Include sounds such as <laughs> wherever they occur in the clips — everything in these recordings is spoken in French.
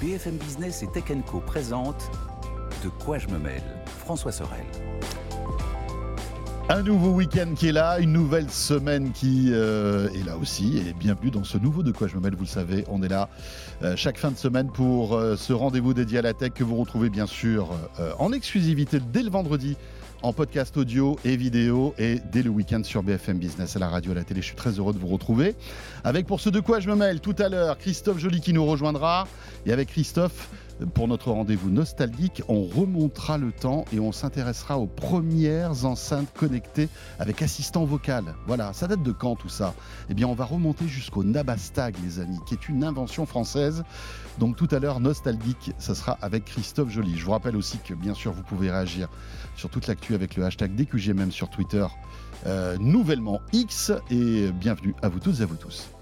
BFM Business et Tech Co présente De quoi je me mêle François Sorel. Un nouveau week-end qui est là, une nouvelle semaine qui euh, est là aussi. Et bienvenue dans ce nouveau De quoi je me mêle. Vous le savez, on est là euh, chaque fin de semaine pour euh, ce rendez-vous dédié à la tech que vous retrouvez bien sûr en exclusivité dès le vendredi en podcast audio et vidéo et dès le week-end sur BFM Business à la radio, à la télé. Je suis très heureux de vous retrouver. Avec pour ce de quoi je me mêle tout à l'heure, Christophe Joly qui nous rejoindra. Et avec Christophe, pour notre rendez-vous nostalgique, on remontera le temps et on s'intéressera aux premières enceintes connectées avec assistant vocal. Voilà, ça date de quand tout ça? Eh bien, on va remonter jusqu'au Nabastag, les amis, qui est une invention française. Donc tout à l'heure, nostalgique, ça sera avec Christophe Joly. Je vous rappelle aussi que bien sûr, vous pouvez réagir sur toute l'actu avec le hashtag DQGMM sur Twitter, euh, nouvellement X. Et bienvenue à vous toutes et à vous tous.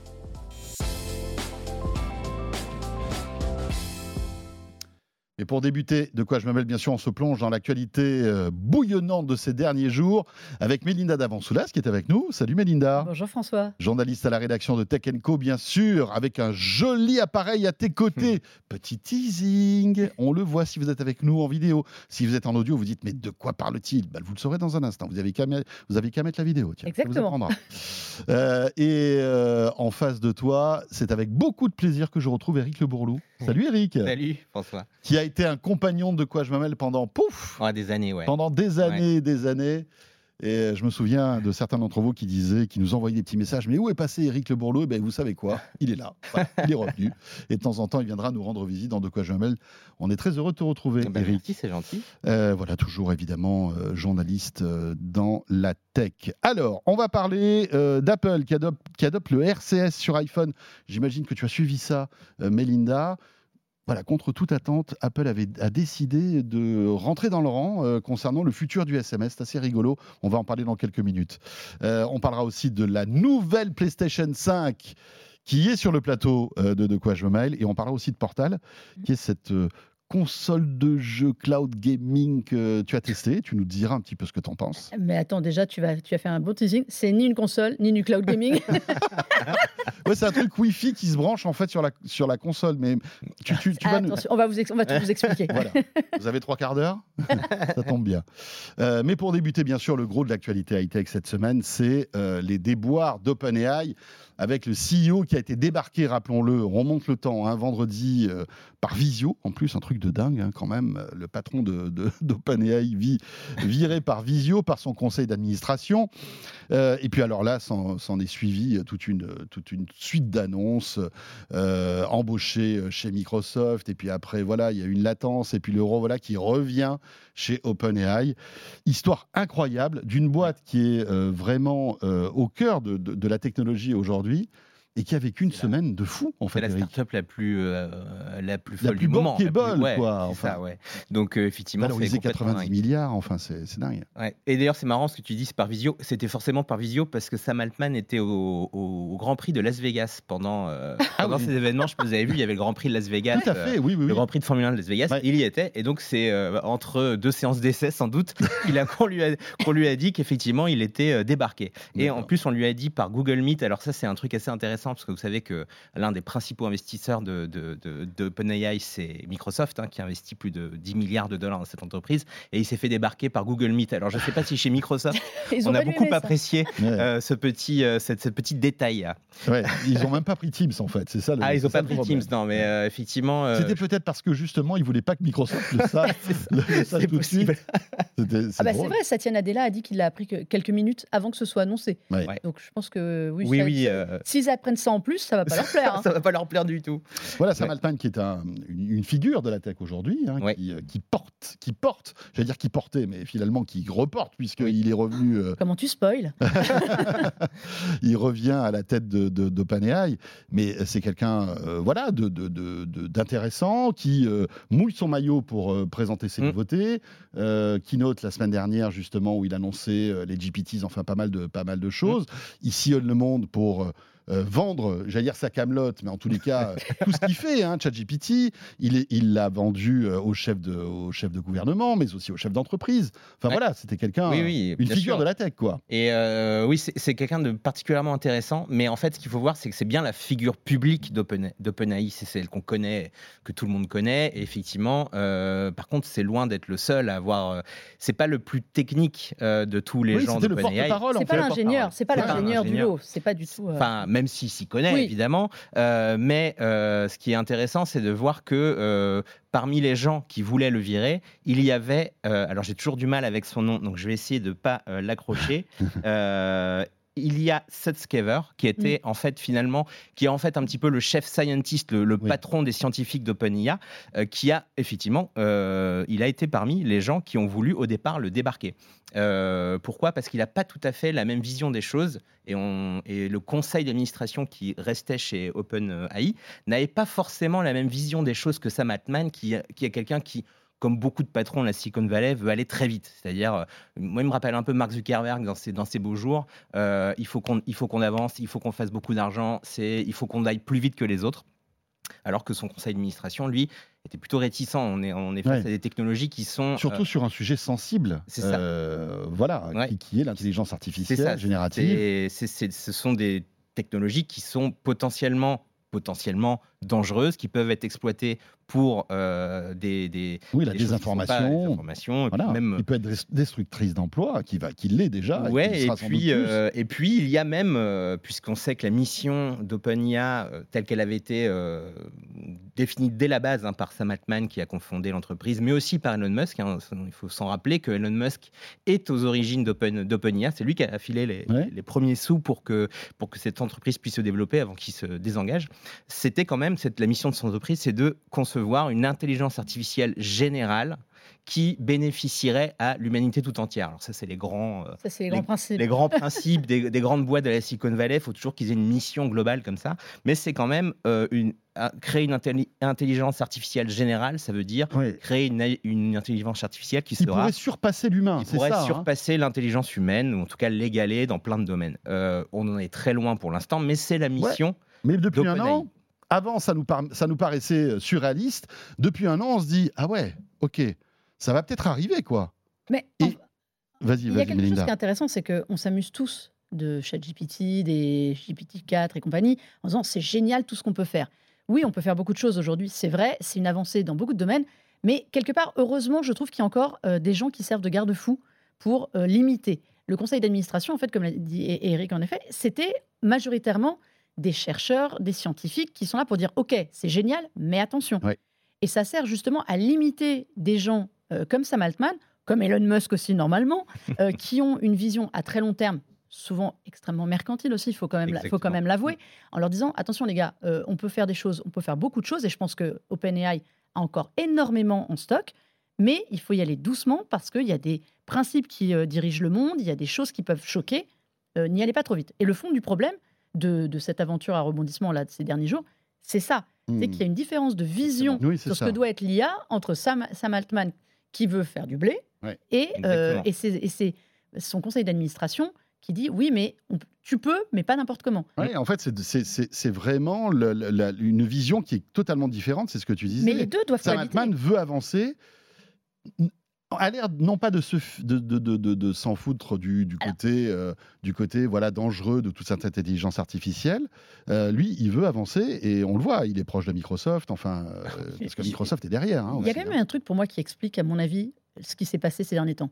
Et pour débuter, de quoi je mêle, bien sûr, on se plonge dans l'actualité euh, bouillonnante de ces derniers jours avec Mélinda Davansoulas qui est avec nous. Salut Mélinda. Bonjour François. Journaliste à la rédaction de Tech Co, bien sûr, avec un joli appareil à tes côtés. Petit teasing. On le voit si vous êtes avec nous en vidéo. Si vous êtes en audio, vous dites mais de quoi parle-t-il? Ben, Vous le saurez dans un instant. Vous avez qu'à mettre la vidéo. Tiens, Exactement. euh, et euh, en face de toi, c'est avec beaucoup de plaisir que je retrouve Eric Le Bourlou. Salut Eric. Salut François. Qui a été un compagnon de quoi je me mêle pendant pouf des années, ouais. Pendant des années et des années. Et je me souviens de certains d'entre vous qui disaient, qui nous envoyaient des petits messages. Mais où est passé Eric Le Bourlot? Eh ben, Vous savez quoi? Il est là. il est revenu. Et de temps en temps, il viendra nous rendre visite dans De quoi je mêle. On est très heureux de te retrouver, eh ben, Eric. Merci, c'est gentil. Euh, voilà, toujours évidemment euh, journaliste euh, dans la tech. Alors, on va parler d'Apple qui adopte, qui adopte le RCS sur iPhone. J'imagine que tu as suivi ça, Melinda voilà, contre toute attente, Apple avait, a décidé de rentrer dans le rang euh, concernant le futur du SMS. C'est assez rigolo. On va en parler dans quelques minutes. Euh, on parlera aussi de la nouvelle PlayStation 5 qui est sur le plateau euh, de De quoi je me mail. Et on parlera aussi de Portal, qui est cette console de jeu cloud gaming que tu as testé. Tu nous diras un petit peu ce que tu en penses. Mais attends, déjà, tu, vas, tu as fait un beau teasing. C'est ni une console, ni du cloud gaming. <laughs> <laughs> ouais, c'est un truc Wi-Fi qui se branche en fait sur la, sur la console. Mais tu, tu, vas on va, vous on va tout vous expliquer. voilà. Vous avez trois quarts d'heure? <laughs> Ça tombe bien. Euh, mais pour débuter, bien sûr, le gros de l'actualité high-tech cette semaine, c'est euh, les déboires d'OpenAI avec le CEO qui a été débarqué, rappelons-le, on remonte le temps, un hein, vendredi euh, par visio, en plus un truc de dingue hein, quand même, le patron d'OpenAI de, de, <laughs> viré par visio par son conseil d'administration. Euh, et puis alors là, s'en est suivi toute une, toute une suite d'annonces, euh, embauché chez Microsoft, et puis après, voilà, il y a une latence, et puis l'euro, voilà, qui revient chez OpenAI. Histoire incroyable d'une boîte qui est vraiment au cœur de la technologie aujourd'hui et qui a vécu une semaine de fou en fait. C'est la start-up la plus euh, la plus folle la plus du moment, quoi. Enfin, ça, ouais. Donc euh, effectivement, c'est 90 milliards. Enfin, c'est dingue. Ouais. Et d'ailleurs, c'est marrant ce que tu dis, c'est par visio. C'était forcément par visio parce que Sam Altman était au, au Grand Prix de Las Vegas pendant euh, ah ces événements. Je vous avez vu, il y avait le Grand Prix de Las Vegas. Tout à fait, oui, oui, Le Grand Prix de Formule 1 de Las Vegas. Il y était. Et donc c'est entre deux séances d'essai sans doute, <laughs> il a qu'on lui a qu'on lui a dit qu'effectivement il était débarqué. Et en plus, on lui a dit par Google Meet. Alors ça, c'est un truc assez intéressant parce que vous savez que l'un des principaux investisseurs de, de, c'est Microsoft, hein, qui investit plus de 10 milliards de dollars dans cette entreprise, et il s'est fait débarquer par Google Meet. Alors, je ne sais pas si chez Microsoft, <laughs> on a beaucoup apprécié <laughs> euh, ce, petit, euh, cette, petit détail. Ouais, ils n'ont même pas pris Teams, en fait, c'est ça. Le, ah, ils n'ont pas pris Teams, non, mais euh, effectivement. C'était peut-être parce que justement, ils ne voulaient pas que Microsoft le <laughs> sache. c'est possible. C'est ah bah vrai, Satya Nadella a dit qu'il l'a appris que quelques minutes avant que ce soit annoncé. Donc, je pense que oui, oui, oui s'ils apprennent ça en plus, ça va pas leur plaire. <laughs> Hein. ça va pas leur plaire du tout. Voilà, Sam Altman qui est une, figure de la tech aujourd'hui, hein, euh, qui, porte, qui porte, j'allais dire qui portait, mais finalement qui reporte puisqu'il est revenu. Euh, Comment tu spoil <laughs> Il revient à la tête d'OpenAI, de, mais c'est quelqu'un, euh, voilà, d'intéressant qui mouille son maillot pour présenter ses mm. nouveautés. keynote la semaine dernière justement où il annonçait les GPTs, enfin pas mal de pas mal de choses. Mm. Il sillonne le monde pour vendre, j'allais dire sa camelote, mais en tous les cas, tout ce qu'il fait, hein, ChatGPT, il l'a vendu au chef, de, au chef de gouvernement, mais aussi au chef d'entreprise. Enfin voilà, c'était quelqu'un, une figure de la tech, quoi. Et oui, c'est quelqu'un de particulièrement intéressant, mais en fait, ce qu'il faut voir, c'est que c'est bien la figure publique d'OpenAI, c'est celle qu'on connaît, que tout le monde connaît. Et effectivement, par contre, c'est loin d'être le seul à avoir. c'est pas le plus technique de tous les gens d'OpenAI. C'est pas l'ingénieur, c'est pas l'ingénieur du lot, c'est pas du tout. Enfin, même s'il s'y connaît évidemment, mais ce qui est intéressant, c'est de voir que parmi les gens qui voulaient le virer, il y avait, alors j'ai toujours du mal avec son nom, donc je vais essayer de ne pas l'accrocher. <laughs> il y a Sutskever, qui était mm. en fait finalement, qui est en fait un petit peu le chef scientist, le, patron des scientifiques d'OpenIA, euh, qui a effectivement, euh, il a été parmi les gens qui ont voulu au départ le débarquer. Euh, pourquoi? Parce qu'il n'a pas tout à fait la même vision des choses et, on, et le conseil d'administration qui restait chez OpenAI n'avait pas forcément la même vision des choses que Sam Altman, qui, qui est quelqu'un qui comme beaucoup de patrons la Silicon Valley, veut aller très vite. C'est-à-dire, euh, moi, il me rappelle un peu Mark Zuckerberg dans ses, dans ses beaux jours. Euh, il faut qu'on avance, il faut qu'on fasse beaucoup d'argent, il faut qu'on aille plus vite que les autres. Alors que son conseil d'administration, lui, était plutôt réticent. On est, on est face à des technologies qui sont. Surtout euh, sur un sujet sensible. C'est ça. voilà, qui, est l'intelligence artificielle générative. ce sont des technologies qui sont potentiellement potentiellement dangereuses qui peuvent être exploitées pour euh, des, des, oui la désinformation, même il peut être destructrice d'emplois qui va qui l'est déjà ouais et, puis euh, et puis il y a même euh, puisqu'on sait que la mission d'OpenIA telle qu'elle avait été définie dès la base hein, par Sam Altman qui a confondé l'entreprise mais aussi par Elon Musk hein, il faut s'en rappeler que Elon Musk est aux origines d'OpenIA. C'est lui qui a affilé les, les, premiers sous pour que pour que cette entreprise puisse se développer avant qu'il se désengage. C'était quand même cette la mission de son entreprise c'est de construire voir une intelligence artificielle générale qui bénéficierait à l'humanité tout entière. Alors ça, c'est les grands, euh, les, grands principes, les grands <laughs> principes des, grandes boîtes de la Silicon Valley. Il faut toujours qu'ils aient une mission globale comme ça. Mais c'est quand même euh, une, créer une intelligence artificielle générale. Ça veut dire créer une, intelligence artificielle qui, qui pourrait surpasser l'humain. Qui pourrait hein. surpasser l'intelligence humaine, ou en tout cas l'égaler dans plein de domaines. Euh, on en est très loin pour l'instant, mais c'est la mission. Mais depuis un an, avant, ça nous, ça nous paraissait euh, surréaliste. Depuis un an, on se dit ah ouais, ok, ça va peut-être arriver, quoi. Mais vas-y, il y a quelque chose qui est intéressant, c'est qu'on s'amuse tous de ChatGPT, des GPT-4 et compagnie, en disant c'est génial tout ce qu'on peut faire. Oui, on peut faire beaucoup de choses aujourd'hui, c'est vrai, c'est une avancée dans beaucoup de domaines, mais quelque part, heureusement, je trouve qu'il y a encore euh, des gens qui servent de garde-fou pour euh, limiter. Le conseil d'administration, en fait, comme l'a dit Eric, en effet, c'était majoritairement des chercheurs, des scientifiques qui sont là pour dire OK, c'est génial, mais attention. Et ça sert justement à limiter des gens euh, comme Sam Altman, comme Elon Musk aussi normalement, <laughs> euh, qui ont une vision à très long terme, souvent extrêmement mercantile aussi, il faut quand même, faut quand même l'avouer, en leur disant attention les gars, euh, on peut faire des choses, on peut faire beaucoup de choses, et je pense que OpenAI a encore énormément en stock, mais il faut y aller doucement parce qu'il y a des principes qui dirigent le monde, il y a des choses qui peuvent choquer. N'y allez pas trop vite. Et le fond du problème, de, cette aventure à rebondissement là de ces derniers jours, c'est ça. C'est hmm. qu'il y a une différence de vision sur ce que doit être l'IA entre Sam, Altman qui veut faire du blé et, euh, et c'est son conseil d'administration qui dit oui, mais tu peux, mais pas n'importe comment. en fait, c'est vraiment une vision qui est totalement différente, c'est ce que tu disais. Mais les deux doivent Sam Altman veut avancer a l'air non pas de s'en de, de, de, foutre du, du côté, euh, du côté voilà, dangereux de toute cette intelligence artificielle. Euh, lui, il veut avancer et on le voit, il est proche de Microsoft, enfin, euh, parce que Microsoft est derrière. Hein, il y a quand même hein. un truc pour moi qui explique, à mon avis, ce qui s'est passé ces derniers temps.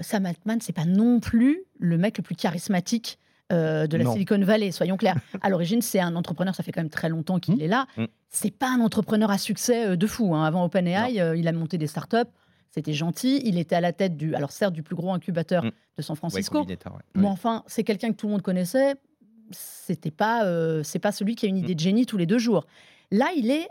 Sam Altman, c'est pas non plus le mec le plus charismatique de la Silicon Valley, soyons clairs. À l'origine, c'est un entrepreneur, ça fait quand même très longtemps qu'il mmh. est là. Mmh. C'est pas un entrepreneur à succès de fou. Hein. Avant OpenAI, il a monté des startups. C'était gentil. Il était à la tête du, alors certes, du plus gros incubateur mm. de San Francisco. Mais enfin, c'est quelqu'un que tout le monde connaissait. C'était pas, euh, c'est pas celui qui a une idée mm. de génie tous les deux jours. Là, il est,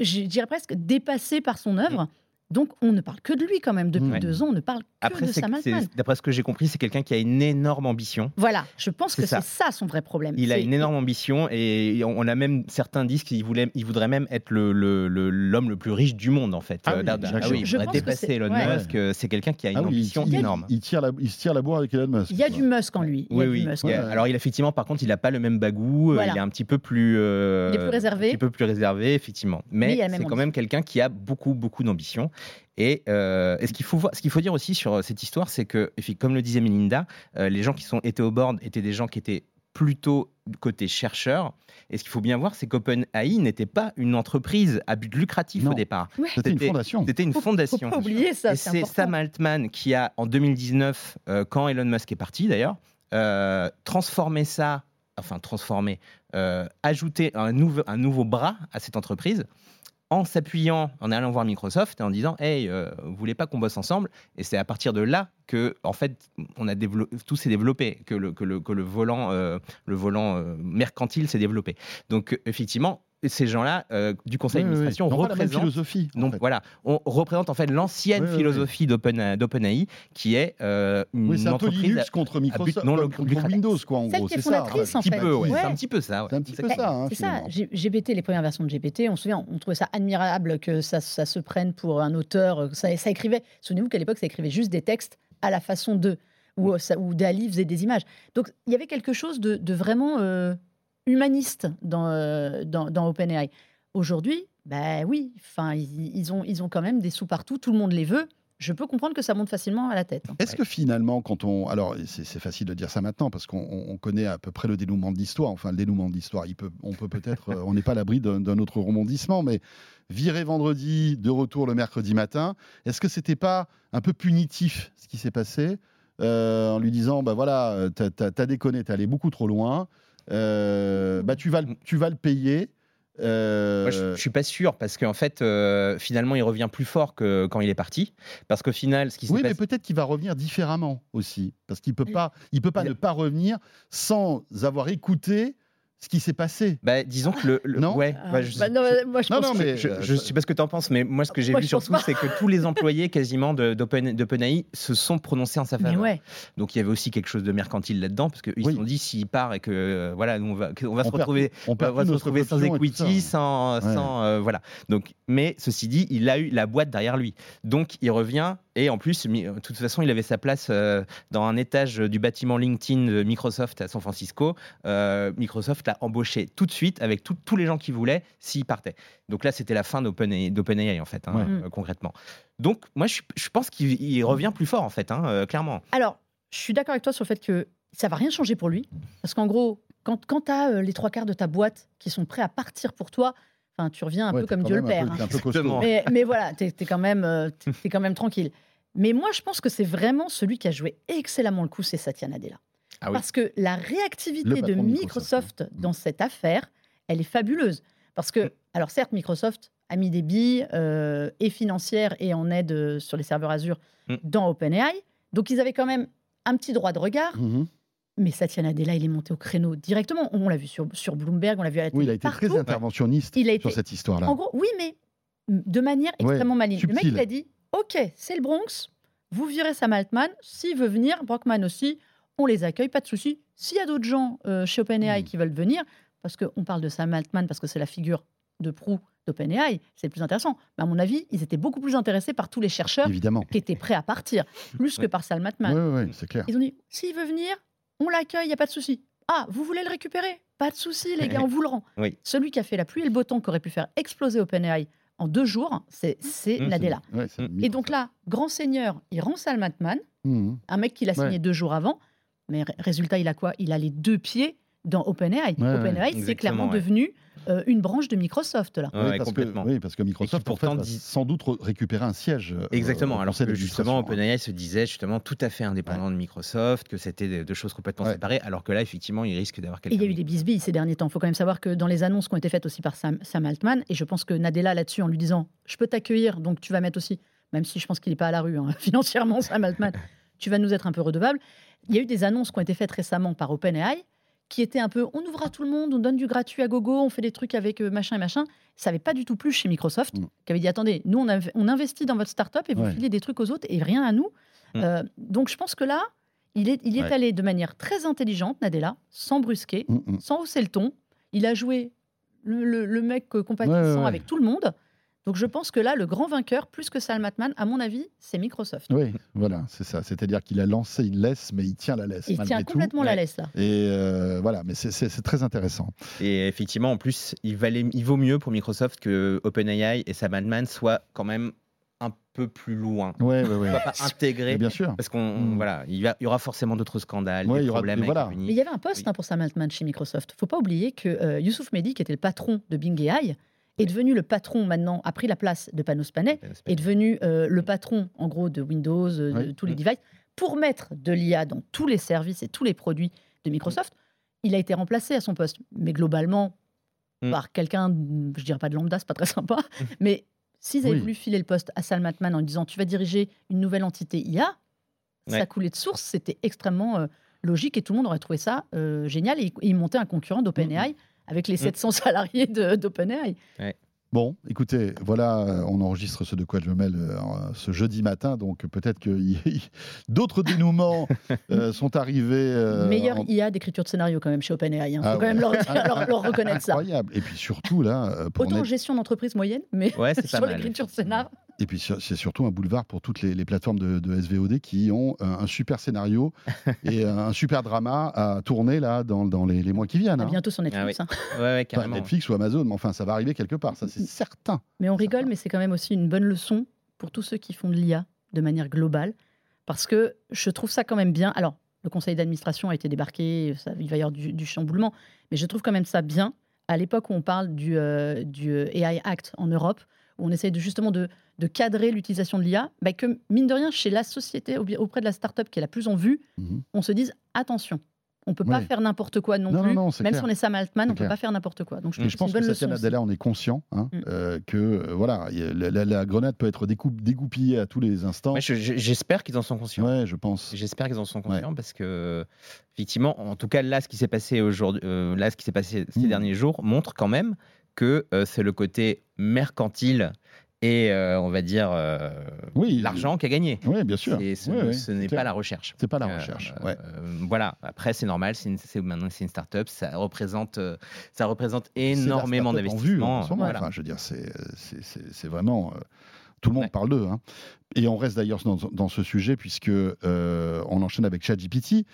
je dirais presque dépassé par son œuvre. Mm. Donc on ne parle que de lui quand même. Depuis deux ans, on ne parle que Après, de Sam Altman. D'après ce que j'ai compris, c'est quelqu'un qui a une énorme ambition. Voilà, je pense que c'est ça son vrai problème. Il a une énorme ambition et on a même certains disent qu'il voulait, il voudrait même être l'homme le, le, plus riche du monde en fait. Ah oui, ah oui il voudrait dépasser Elon Musk. C'est quelqu'un qui a une ah ambition énorme. Il, tire la, il se tire la bourre avec Elon Musk. Il y a du Musk en lui. oui, oui. Alors il effectivement, par contre, il n'a pas le même bagou. Euh, il est un petit peu plus, euh, il est plus réservé. Un petit peu plus réservé, effectivement. Mais, c'est quand même quelqu'un qui a beaucoup, beaucoup d'ambition. Euh, et, ce qu'il faut voir, ce qu'il faut dire aussi sur euh, cette histoire, c'est que, comme le disait Melinda, euh, les gens qui sont étaient au board étaient des gens qui étaient plutôt côté chercheurs. Et ce qu'il faut bien voir, c'est qu'OpenAI n'était pas une entreprise à but lucratif au départ. C'était une fondation. C'était une fondation. Faut pas oublier ça. Et c'est Sam Altman qui a, en 2019, quand Elon Musk est parti d'ailleurs, transformé ça, enfin transformé, ajouté un nouveau, un nouveau bras à cette entreprise en s'appuyant, en allant voir Microsoft et en disant Hey, euh, vous voulez pas qu'on bosse ensemble? Et c'est à partir de là que, en fait, on a tout s'est développé, que le, que le, que le volant, euh, le volant euh, mercantile s'est développé. Donc, effectivement, ces gens-là euh, du conseil d'administration représentent philosophie. Donc voilà, on représente en fait l'ancienne philosophie d'OpenAI qui est euh, une c'est un entreprise peu Linux contre Microsoft, non, contre Windows quoi en gros. C'est ça. C'est un, petit peu, ouais. un petit peu ça. C'est un petit peu ça. Hein, c'est ça. GPT, les premières versions de GPT, on se souvient, on trouvait ça admirable que ça, ça se prenne pour un auteur. Ça, ça écrivait. Souvenez-vous qu'à l'époque, ça écrivait juste des textes à la façon de ou, ou Dali faisait des images. Donc il y avait quelque chose de, de vraiment euh, humaniste dans, euh, dans, dans OpenAI. Aujourd'hui, ben oui, enfin, ils, ont, ils ont quand même des sous partout, tout le monde les veut. Je peux comprendre que ça monte facilement à la tête. Hein. Est-ce que finalement, quand on. Alors, c'est facile de dire ça maintenant, parce qu'on connaît à peu près le dénouement de l'histoire. Enfin, le dénouement de l'histoire, peut, on peut peut-être. Euh, on n'est pas à l'abri d'un autre rebondissement, mais virer vendredi, de retour le mercredi matin, est-ce que c'était pas un peu punitif ce qui s'est passé euh, en lui disant bah voilà, t'as as, déconné, t'es allé beaucoup trop loin, euh, bah, tu, vas, tu vas le payer. Euh... je, ne suis pas sûr parce qu'en fait, euh, finalement, il revient plus fort que quand il est parti. Parce qu'au final, ce qui Oui, mais peut-être qu'il va revenir différemment aussi, parce qu'il peut pas, il peut pas ne pas revenir sans avoir écouté ce qui s'est passé. Bah, disons que le. non ouais, bah, je, bah, non, moi, je pense mais je, je, sais pas ce que tu en penses, mais moi, ce que j'ai vu surtout, c'est que tous les employés quasiment d'OpenAI se sont prononcés en sa faveur. Ouais. Donc il y avait aussi quelque chose de mercantile là-dedans, parce qu'ils se sont dit s'il part et que euh, voilà, nous, on va, on va se retrouver, on, va se retrouver sans equity, sans, sans euh, voilà. Donc, mais ceci dit, il a eu la boîte derrière lui. Donc il revient et en plus, de toute façon, il avait sa place euh, dans un étage du bâtiment LinkedIn de Microsoft à San Francisco. Microsoft embauché tout de suite avec tous les gens qu'il voulait s'il partait. Donc là, c'était la fin d'OpenAI en fait, hein, euh, concrètement. Donc moi, je, pense qu'il revient plus fort en fait, hein, euh, clairement. Alors, je suis d'accord avec toi sur le fait que ça va rien changer pour lui, parce qu'en gros, quand, quand tu as euh, les trois quarts de ta boîte qui sont prêts à partir pour toi, enfin, tu reviens un peu comme Dieu le Père. Hein. mais, mais, voilà, tu es, quand même, es quand même tranquille. Mais moi, je pense que c'est vraiment celui qui a joué excellemment le coup, c'est Satya Nadella. Ah Parce que la réactivité de Microsoft, dans cette affaire, elle est fabuleuse. Parce que, mm. alors certes, Microsoft a mis des billes euh, et financières et en aide euh, sur les serveurs Azure mm. dans OpenAI. Donc ils avaient quand même un petit droit de regard. Mm-hmm. Mais Satya Nadella, il est monté au créneau directement. On l'a vu sur, sur Bloomberg, on l'a vu à la télé. Oui, il a été très interventionniste sur cette histoire-là. En gros, oui, mais de manière extrêmement maligne. Le mec, il a dit Ok, c'est le Bronx, vous virez Sam Altman. S'il veut venir, Brockman aussi, on les accueille, pas de souci. S'il y a d'autres gens euh, chez OpenAI hmm. qui veulent venir, parce qu'on parle de Sam Altman, parce que c'est la figure de proue d'OpenAI, c'est le plus intéressant. Mais à mon avis, ils étaient beaucoup plus intéressés par tous les chercheurs qui étaient prêts à partir, plus que par Sam Altman. Oui, oui, c'est clair. Ils ont dit, s'il veut venir, on l'accueille, il n'y a pas de souci. Ah, vous voulez le récupérer? Pas de souci, les gars, <laughs> on vous le rend. Celui qui a fait la pluie et le beau temps, qui aurait pu faire exploser OpenAI en deux jours, c'est mmh, Nadella. et donc là, grand seigneur, il rend Sam Altman, mmh. un mec qu'il a signé deux jours avant, mais résultat, il a quoi? Il a les deux pieds dans OpenAI. OpenAI, c'est clairement devenu euh, une branche de Microsoft là. oui, parce que, oui, parce que Microsoft pourtant dit... sans doute récupérer un siège. Euh, exactement. Alors que justement, OpenAI se disait justement tout à fait indépendant de Microsoft, que c'était deux choses complètement séparées, alors que là, effectivement, il risque d'avoir quelque Il y a eu des bisbilles ces derniers temps. Il faut quand même savoir que dans les annonces qui ont été faites aussi par Sam, Sam Altman, et je pense que Nadella là-dessus, en lui disant, je peux t'accueillir, donc tu vas mettre aussi, même si je pense qu'il n'est pas à la rue hein, <laughs> financièrement, Sam Altman, <laughs> tu vas nous être un peu redevable. Il y a eu des annonces qui ont été faites récemment par OpenAI qui était un peu on ouvre à tout le monde, on donne du gratuit à gogo, on fait des trucs avec euh, machin et machin. Ça n'avait pas du tout plus chez Microsoft, mm. qui avait dit attendez, nous on, on investit dans votre startup et vous filez des trucs aux autres et rien à nous. Mm. Euh, donc je pense que là, il est, il est allé de manière très intelligente, Nadella, sans brusquer, mm, sans hausser le ton. Il a joué le, le, mec compatissant avec tout le monde. Donc je pense que là, le grand vainqueur, plus que Salmatman, à mon avis, c'est Microsoft. Oui, voilà, c'est ça. C'est-à-dire qu'il a lancé une laisse, mais il tient la laisse. Il tient complètement la laisse, là. Et euh, voilà, mais c'est très intéressant. Et effectivement, en plus, il, valait, il vaut mieux pour Microsoft que OpenAI et Salmatman soient quand même un peu plus loin. Ouais, ouais, ouais. pas intégrer. Bien sûr. Parce qu'on mm. voilà, il y, aura forcément d'autres scandales, des problèmes. Voilà. Mais il y avait un poste hein, pour Sam Altman chez Microsoft. Faut pas oublier que euh, Youssouf Mehdi, qui était le patron de Bing AI, est devenu le patron maintenant, a pris la place de Panos Panay, est devenu euh, le patron en gros de Windows, euh, de tous les mm. devices, pour mettre de l'IA dans tous les services et tous les produits de Microsoft. Il a été remplacé à son poste, mais globalement mm. par quelqu'un, je dirais pas de lambda, c'est pas très sympa, <laughs> mais s'ils avaient voulu filer le poste à Salman en disant tu vas diriger une nouvelle entité IA, ça coulait de source, c'était extrêmement euh, logique et tout le monde aurait trouvé ça génial et, il montait un concurrent d'OpenAI. Mm, avec les 700 mm. salariés d'OpenAI. Bon, écoutez, voilà, euh, on enregistre ce de quoi je me mêle euh, ce jeudi matin, donc peut-être que d'autres dénouements <laughs> euh, sont arrivés. Meilleur IA d'écriture de scénario quand même chez OpenAI. Il hein. faut ah quand même <laughs> <laughs> leur, reconnaître ça. Incroyable. Et puis surtout là, pour autant gestion d'entreprise moyenne, mais sur l'écriture de scénario. Et puis c'est surtout un boulevard pour toutes les, plateformes de, SVOD qui ont un, super scénario <laughs> et un super drama à tourner là dans, les, mois qui viennent. Hein. Bientôt sur Netflix. Ah oui. hein. Netflix ou Amazon, mais enfin ça va arriver quelque part, ça c'est certain. Mais on rigole, mais c'est quand même aussi une bonne leçon pour tous ceux qui font de l'IA de manière globale, parce que je trouve ça quand même bien. Alors le conseil d'administration a été débarqué, ça, il va y avoir du, chamboulement, mais je trouve quand même ça bien. À l'époque où on parle du, euh, du AI Act en Europe, on essaye de, justement de de cadrer l'utilisation de l'IA, bah, que mine de rien, chez la société, auprès de la start-up qui est la plus en vue, mhm. on se dise attention. On ne peut pas faire n'importe quoi non, plus. Même si on est Sam Altman, on ne peut pas faire n'importe quoi. Donc je, je pense que Satya Nadella, on est conscient hein, mm. euh, que euh, voilà, la, grenade peut être dégoupillée à tous les instants. J'espère qu'ils en sont conscients. Ouais, je pense. J'espère qu'ils en sont conscients parce que effectivement, en tout cas là, ce qui s'est passé aujourd'hui, euh, là, ce qui s'est passé ces mm. derniers jours montre quand même que c'est le côté mercantile et euh, on va dire euh, oui, l'argent qui a gagné. Oui, bien sûr. ce, n'est pas la recherche. C'est pas la euh, recherche. voilà. Après, c'est normal. C'est maintenant c'est une start-up. Ça représente, ça représente énormément d'investissements. Voilà. Enfin, je veux dire, c'est vraiment. tout le monde parle d'eux. Hein. Et on reste d'ailleurs dans, dans, ce sujet puisque on enchaîne avec ChatGPT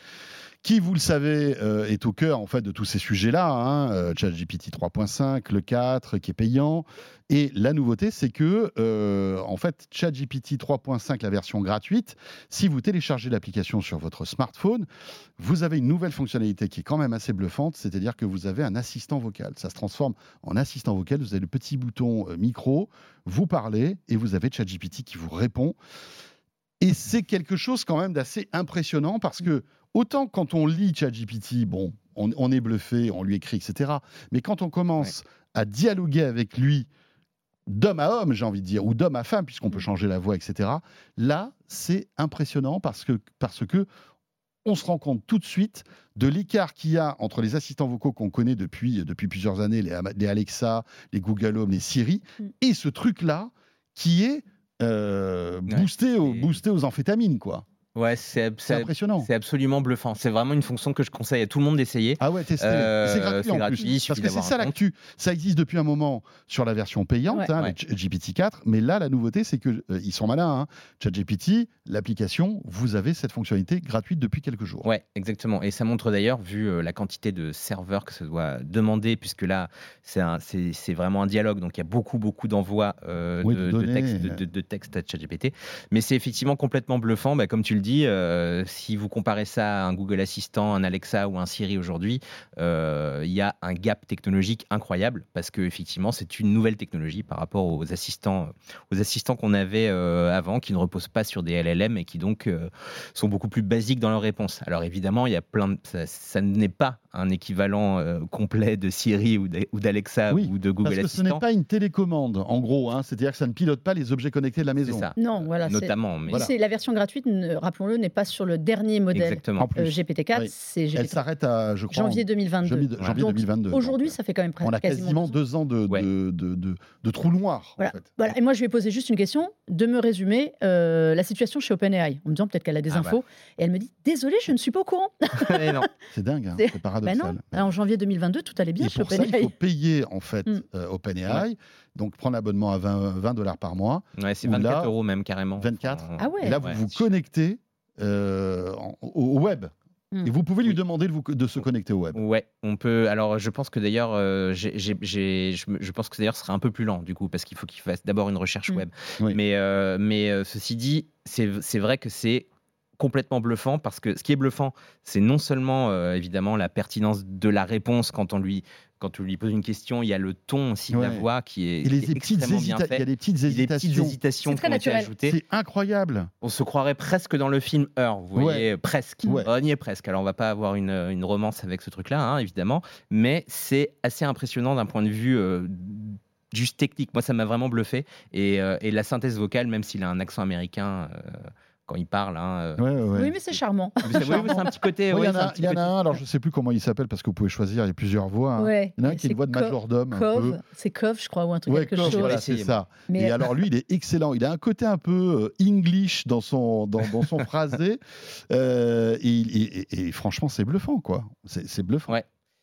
qui, vous le savez, euh, est au cœur en fait de tous ces sujets-là. Hein, euh, ChatGPT 3.5, le 4 qui est payant. Et la nouveauté, c'est que euh, en fait, ChatGPT 3.5, la version gratuite, si vous téléchargez l'application sur votre smartphone, vous avez une nouvelle fonctionnalité qui est quand même assez bluffante, c'est-à-dire que vous avez un assistant vocal. Ça se transforme en assistant vocal. Vous avez le petit bouton micro, vous parlez et vous avez ChatGPT qui vous répond. Et c'est quelque chose quand même d'assez impressionnant parce que Autant quand on lit ChatGPT, bon, on, est bluffé, on lui écrit, etc. Mais quand on commence à dialoguer avec lui d'homme à homme, j'ai envie de dire, ou d'homme à femme, puisqu'on peut changer la voix, etc. Là, c'est impressionnant parce que, parce que on se rend compte tout de suite de l'écart qu'il y a entre les assistants vocaux qu'on connaît depuis, depuis plusieurs années, les, Alexa, les Google Home, les Siri, mm. et ce truc-là qui est euh, boosté, boosté aux amphétamines, quoi. Ouais, c'est impressionnant. C'est absolument bluffant. C'est vraiment une fonction que je conseille à tout le monde d'essayer. Ah ouais, tester. Euh, c'est gratuit, en gratuit, Parce que c'est ça l'actu. Ça existe depuis un moment sur la version payante, hein, GPT-4. Mais là, la nouveauté, c'est qu'ils euh, ils sont malins. Hein. ChatGPT, l'application, vous avez cette fonctionnalité gratuite depuis quelques jours. Ouais, exactement. Et ça montre d'ailleurs, vu euh, la quantité de serveurs que ça doit demander, puisque là, c'est vraiment un dialogue. Donc il y a beaucoup, beaucoup d'envois de, de, textes, à ChatGPT. Mais c'est effectivement complètement bluffant. Bah, comme tu le euh, si vous comparez ça à un Google Assistant, un Alexa ou un Siri aujourd'hui, euh, il y a un gap technologique incroyable parce que effectivement c'est une nouvelle technologie par rapport aux assistants, aux assistants qu'on avait euh, avant, qui ne reposent pas sur des LLM et qui donc sont beaucoup plus basiques dans leurs réponses. Alors évidemment, il y a plein de, ça, n'est pas un équivalent complet de Siri ou d'Alexa ou de Google Assistant. Parce que ce n'est pas une télécommande, en gros. Hein, C'est-à-dire que ça ne pilote pas les objets connectés de la maison. Ça. Non, voilà. Notamment. Mais... C'est la version gratuite. Ne, rappelons-le, n'est pas sur le dernier modèle GPT-4. C'est Elle s'arrête à, je crois, janvier 2022. Janvier, 2022. Aujourd'hui, ça fait quand même presque. On a quasiment deux ans de, de, de, de, trou noir. Voilà. voilà. Et moi, je vais poser juste une question, de me résumer la situation chez OpenAI, en me disant peut-être qu'elle a des ah infos. Bah. Et elle me dit Désolé, je ne suis pas au courant. <laughs> c'est dingue, hein, c'est paradoxal. Ben en janvier 2022, tout allait bien chez OpenAI. il faut payer en fait mm. OpenAI. Donc prendre l'abonnement à 20, dollars par mois. Ouais, c'est 24 euros même carrément. 24. Ah ouais. Et là, vous vous connectez euh, au, web. Hmm. Et vous pouvez lui demander de, de, se connecter au web. Ouais, on peut. Alors, je pense que d'ailleurs, euh, je, pense que d'ailleurs, ce sera un peu plus lent du coup, parce qu'il faut qu'il fasse d'abord une recherche hmm. web. Mais, euh, mais ceci dit, c'est vrai que c'est complètement bluffant parce que ce qui est bluffant, c'est non seulement évidemment la pertinence de la réponse quand on lui quand tu lui poses une question, il y a le ton aussi de la voix qui est, extrêmement bien fait. Il y a des petites hésitations, des hésitations qui ont été ajoutées. C'est incroyable. On se croirait presque dans le film Heure, vous voyez, presque. On y est presque. Alors on va pas avoir une, une romance avec ce truc-là, hein, évidemment, mais c'est assez impressionnant d'un point de vue euh, juste technique. Moi, ça m'a vraiment bluffé. Et, euh, et, la synthèse vocale, même s'il a un accent américain. Euh, quand il parle. Hein, euh. Oui, mais c'est charmant. c'est un petit côté. <laughs> il y, en a, un, alors je ne sais plus comment il s'appelle parce que vous pouvez choisir, il y a plusieurs voix. Hein. Il y en a un qui est une voix de majordome. Cove, c'est Cove, je crois, ou un truc quelque chose. Voilà, c'est ça. Et alors lui, il est excellent. Il a un côté un peu euh, English dans son, dans, dans son <laughs> phrasé. Euh, et, et, franchement, c'est bluffant, quoi. C'est bluffant.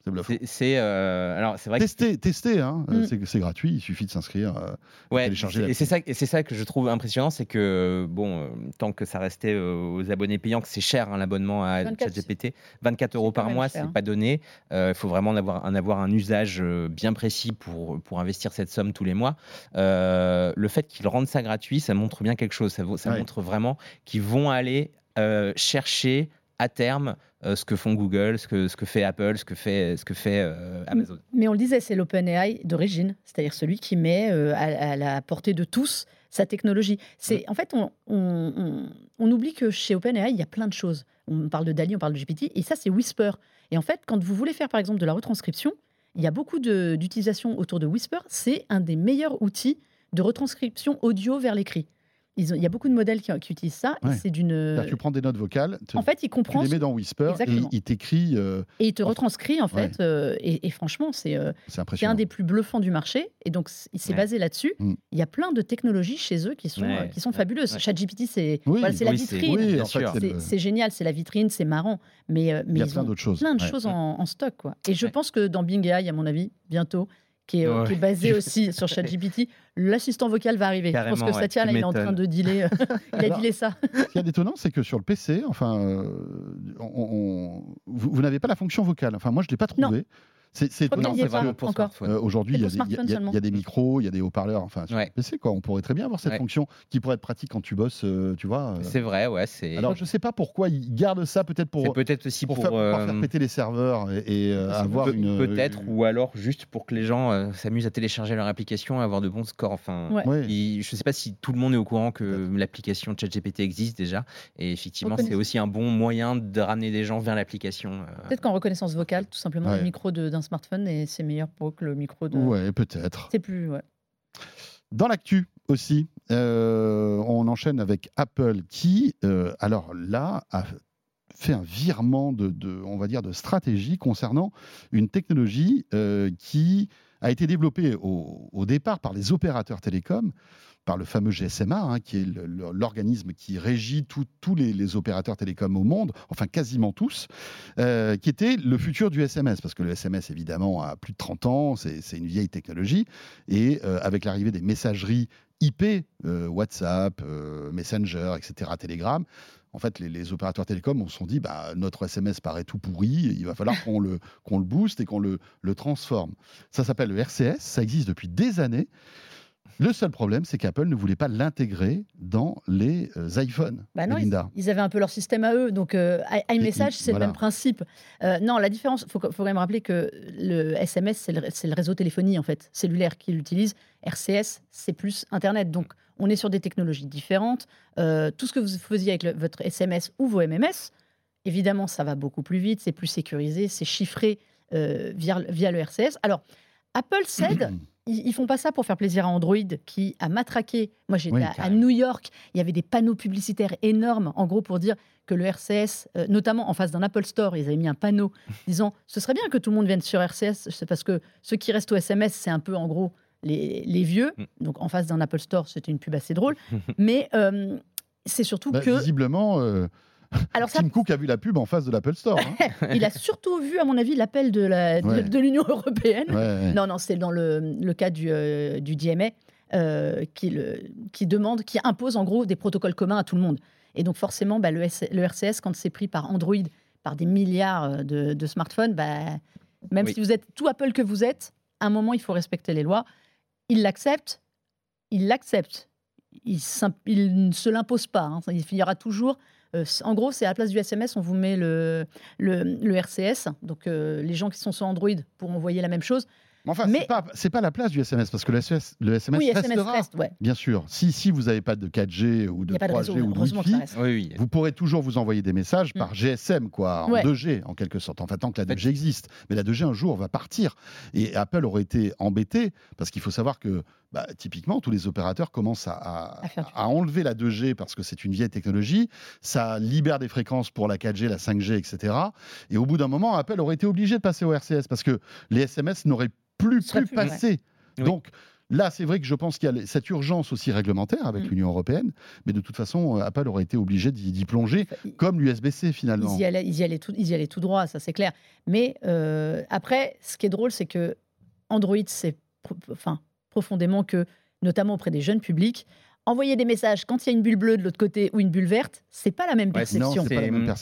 Ouais. C'est euh, alors c'est vrai. Tester, tester, hein. Mm. c'est gratuit. Il suffit de s'inscrire. Euh, ouais. Et c'est ça, et c'est ça que je trouve impressionnant, c'est que bon, euh, tant que ça restait aux abonnés payants, que c'est cher hein, l'abonnement à ChatGPT, 24 euros par mois, c'est pas donné. Il faut vraiment en avoir, en avoir un usage bien précis pour pour investir cette somme tous les mois. le fait qu'ils rendent ça gratuit, ça montre bien quelque chose. Ça, ça montre vraiment qu'ils vont aller chercher à terme euh, ce que font Google, ce que, ce que fait Apple, ce que fait, ce que fait euh, Amazon. Mais on le disait, c'est l'OpenAI d'origine, c'est-à-dire celui qui met euh, à, la portée de tous sa technologie. C'est En fait, on, on, on, oublie que chez OpenAI, il y a plein de choses. On parle de DALI, on parle de GPT, et ça, c'est Whisper. Et en fait, quand vous voulez faire, par exemple, de la retranscription, il y a beaucoup d'utilisation autour de Whisper. C'est un des meilleurs outils de retranscription audio vers l'écrit il y a beaucoup de modèles qui, utilisent ça. C'est d'une. Tu prends des notes vocales. en fait, il comprend. Tu les mets dans Whisper et il t'écrit. Euh, et il te retranscrit en fait. Euh, et, franchement, c'est euh, c'est un des plus bluffants du marché. Et donc, il s'est basé là-dessus. Mm. Il y a plein de technologies chez eux qui sont qui sont fabuleuses. ChatGPT, c'est c'est la vitrine. C'est génial, c'est la vitrine, c'est marrant. Mais mais il y a plein d'autres choses. Plein de choses en, stock quoi. Et je pense que dans Bing AI, à mon avis, bientôt, qui est, qui est, basé <laughs> aussi sur ChatGPT, l'assistant vocal va arriver. je pense que Satya, là, il est en train de dealer. Euh, <laughs> <laughs> il a dealé ça. Ce qui est étonnant, c'est que sur le PC, enfin, euh, on, vous, n'avez pas la fonction vocale. Enfin, moi, je ne l'ai pas trouvé. C'est vraiment pour encore. Euh, Aujourd'hui, il y, a des micros, il y a des haut-parleurs. Enfin, sur PC, quoi. On pourrait très bien avoir cette fonction qui pourrait être pratique quand tu bosses, euh, tu vois. Euh. C'est vrai, ouais. Alors, je sais pas pourquoi ils gardent ça, peut-être pour. Peut-être aussi pour, faire, péter les serveurs et, avoir une. Peut-être, ou alors juste pour que les gens s'amusent à télécharger leur application et avoir de bons scores. Enfin, je ne sais pas si tout le monde est au courant que l'application ChatGPT existe déjà. Et effectivement, c'est aussi un bon moyen de ramener des gens vers l'application. Peut-être qu'en reconnaissance vocale, tout simplement, le micro d'un smartphone et c'est meilleur pour que le micro de. Ouais, peut-être. C'est plus. Ouais. Dans l'actu aussi, euh, on enchaîne avec Apple qui, euh, alors là, a fait un virement de, on va dire, de stratégie concernant une technologie euh, qui a été développée au, au, départ par les opérateurs télécoms par le fameux GSMA, hein, qui est l'organisme qui régit tous les, opérateurs télécoms au monde, enfin quasiment tous, euh, qui était le futur du SMS, parce que le SMS, évidemment, a plus de 30 ans, c'est une vieille technologie, et euh, avec l'arrivée des messageries IP, euh, WhatsApp, Messenger, etc., Telegram, en fait, les, opérateurs télécoms se sont dit, bah, notre SMS paraît tout pourri, il va falloir qu'on le, le booste et qu'on le transforme. Ça s'appelle le RCS, ça existe depuis des années. Le seul problème, c'est qu'Apple ne voulait pas l'intégrer dans les euh, iPhones. Bah non, ils, avaient un peu leur système à eux. Donc, euh, iMessage, c'est le même principe. Euh, non, la différence, il faut, quand même rappeler que le SMS, c'est le, réseau téléphonie, en fait, cellulaire qui l'utilise. RCS, c'est plus Internet. Donc, on est sur des technologies différentes. tout ce que vous faisiez avec votre SMS ou vos MMS, évidemment, ça va beaucoup plus vite, c'est plus sécurisé, c'est chiffré via, via le RCS. Alors, Apple cède <clears throat> ils, font pas ça pour faire plaisir à Android qui a matraqué. Moi, j'étais à, New York, il y avait des panneaux publicitaires énormes, en gros, pour dire que le RCS, euh, notamment en face d'un Apple Store, ils avaient mis un panneau <laughs> disant ce serait bien que tout le monde vienne sur RCS, parce que ceux qui restent au SMS, c'est un peu en gros les, vieux. Mm. Donc en face d'un Apple Store, c'était une pub assez drôle. Mais euh, c'est surtout bah, que. Visiblement. Euh, <laughs> alors Tim Cook a vu la pub en face de l'Apple Store. Hein. <laughs> il a surtout vu, à mon avis, l'appel de, la, de, l'Union européenne. non, non, c'est dans le, le, cas du, euh, du DMA euh, qui, le, qui demande, qui impose en gros des protocoles communs à tout le monde. Et donc forcément, bah, le, le, RCS, quand c'est pris par Android, par des milliards euh, de, de smartphones, bah, même si vous êtes tout Apple que vous êtes, à un moment, il faut respecter les lois. Il l'accepte, il l'accepte. Il, il, ne se l'impose pas. Hein. Il finira toujours euh, en gros, c'est à la place du SMS, on vous met le, le, RCS. Donc, euh, les gens qui sont sur Android pourront envoyer la même chose. Mais enfin, c'est pas, pas la place du SMS parce que le, SMS, le SMS oui, restera, reste, bien sûr. Si, si vous n'avez pas de 4G ou de 3G ou de Wi-Fi, vous pourrez toujours vous envoyer des messages mm. par GSM, quoi, en 2G en quelque sorte. Enfin, tant que la 2G existe. Mais la 2G un jour va partir. Et Apple aurait été embêté parce qu'il faut savoir que bah, typiquement, tous les opérateurs commencent à, à, enlever la 2G parce que c'est une vieille technologie. Ça libère des fréquences pour la 4G, la 5G, etc. Et au bout d'un moment, Apple aurait été obligé de passer au RCS parce que les SMS n'auraient plus pu passer. Donc, Là, c'est vrai que je pense qu'il y a cette urgence aussi réglementaire avec mm. l'Union européenne, mais de toute façon, euh, Apple aurait été obligé d'y plonger, comme l'USB-C finalement. Ils y, allaient, ils, tout, ils y allaient tout droit, ça c'est clair. Mais euh, après, ce qui est drôle, c'est que Android, c'est enfin, profondément que, notamment auprès des jeunes publics, envoyer des messages quand il y a une bulle bleue de l'autre côté ou une bulle verte, c'est pas la même perception.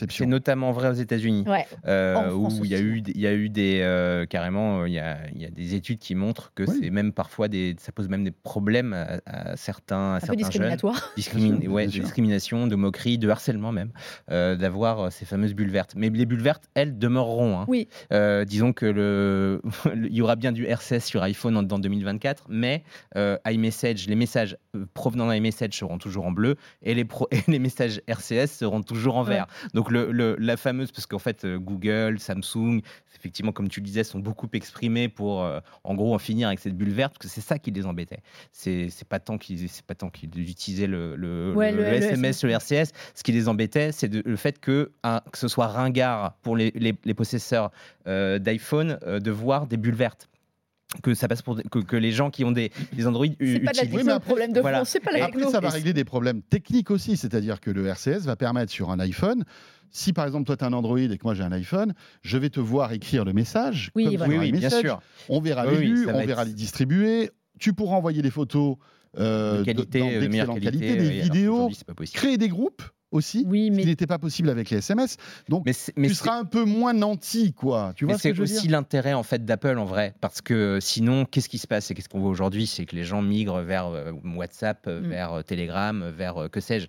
c'est notamment vrai aux États-Unis, euh, où il y a eu, il y a eu des euh, carrément, il y a, il y a des études qui montrent que c'est même parfois des, ça pose même des problèmes à, certains, à certains discriminatoire. <laughs> jeunes, <laughs> ouais, de discrimination, de moquerie, de harcèlement même, euh, d'avoir ces fameuses bulles vertes. Mais les bulles vertes, elles demeureront. Hein. Oui. disons que le, <laughs> il y aura bien du RCS sur iPhone en, 2024, mais iMessage, les messages provenant les messages seront toujours en bleu et les, les messages RCS seront toujours en vert. Donc le, la fameuse, parce qu'en fait euh, Google, Samsung, effectivement comme tu le disais, sont beaucoup exprimés pour euh, en gros en finir avec cette bulle verte, parce que c'est ça qui les embêtait. C'est pas tant qu'ils pas tant qu'ils utilisaient le, le, SMS sur le RCS, ce qui les embêtait, c'est le fait que, que ce soit ringard pour les, les, possesseurs euh, d'iPhone de voir des bulles vertes que ça passe pour que, les gens qui ont des, des Android c'est pas un problème de voilà. c'est pas la après ça va régler des problèmes techniques aussi c'est-à-dire que le RCS va permettre sur un iPhone si par exemple toi tu as un Android et que moi j'ai un iPhone, je vais te voir écrire le message. Oui, comme oui, bien sûr. On verra les vues, on verra les distribuer. Tu pourras envoyer des photos euh, de qualité, de meilleure qualité, des vidéos, créer des groupes aussi, oui, mais... ce qui n'était pas possible avec les SMS. Donc, mais tu seras un peu moins nanti, quoi. Tu vois C'est aussi l'intérêt en fait d'Apple en vrai, parce que sinon, qu'est-ce qui se passe? Et qu'est-ce qu'on voit aujourd'hui, c'est que les gens migrent vers euh, WhatsApp, euh, mm. vers euh, Telegram, vers que sais-je.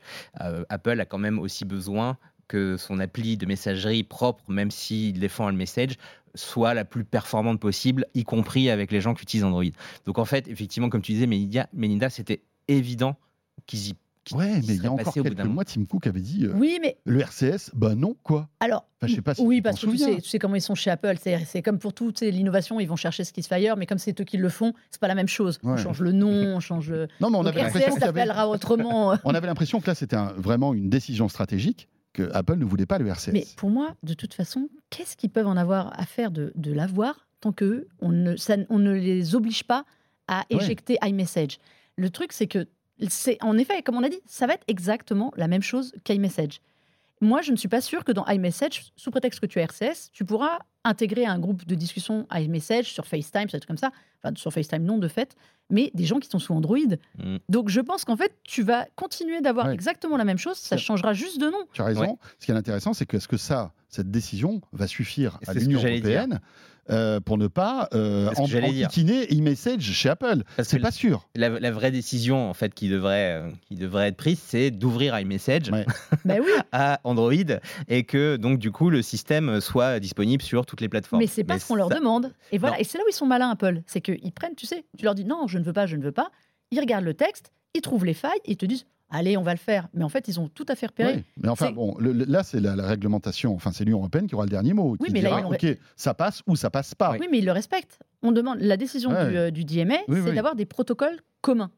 Apple a quand même aussi besoin que son appli de messagerie propre, même s'il défend le message, soit la plus performante possible, y compris avec les gens qui utilisent Android. Donc en fait, effectivement, comme tu disais, Melinda, c'était évident qu'ils y Ouais, mais il y a encore quelques mois, Tim Cook avait dit euh, oui, mais... le RCS, bah non, quoi. Alors, je sais pas si oui, parce que tu sais, tu sais, comment ils sont chez Apple. C'est comme pour toute l'innovation, ils vont chercher ce qui se fait ailleurs, mais comme c'est eux qui le font, c'est pas la même chose. On change le nom, on change. Non, mais on avait l'impression s'appellera autrement. <laughs> on avait l'impression que là, c'était vraiment une décision stratégique que Apple ne voulait pas le RCS. Mais pour moi, de toute façon, qu'est-ce qu'ils peuvent en avoir à faire de, de l'avoir tant que on ne, on ne les oblige pas à éjecter iMessage? Le truc, c'est que c'est en effet, comme on a dit, ça va être exactement la même chose qu'iMessage. Moi, je ne suis pas sûre que dans iMessage, sous prétexte que tu es RCS, tu pourras intégrer un groupe de discussion iMessage sur FaceTime, ça comme ça. Enfin, sur FaceTime, non, de fait, mais des gens qui sont sous Android. Mm. Donc, je pense qu'en fait, tu vas continuer d'avoir exactement la même chose, ça changera juste de nom. Tu as raison. Ce qui est intéressant, c'est que est-ce que ça, cette décision va suffire à l'Union européenne euh, pour ne pas euh, enquiquiner e-message chez Apple. C'est pas sûr. La, vraie décision en fait qui devrait, euh, qui devrait être prise, c'est d'ouvrir iMessage <laughs> bah oui. à Android et que donc du coup le système soit disponible sur toutes les plateformes. Mais c'est pas ce qu'on leur demande. Et voilà. Et c'est là où ils sont malins Apple, c'est qu'ils prennent, tu sais, tu leur dis non, je ne veux pas, je ne veux pas. Ils regardent le texte, ils trouvent les failles, ils te disent allez, on va le faire. Mais en fait, ils ont tout à fait repéré. mais enfin, bon, là, c'est la, réglementation, enfin, c'est l'Union européenne qui aura le dernier mot. Oui, mais là, ok, ça passe ou ça passe pas. Oui, mais ils le respectent. On demande la décision du, euh, DMA, c'est d'avoir des protocoles communs.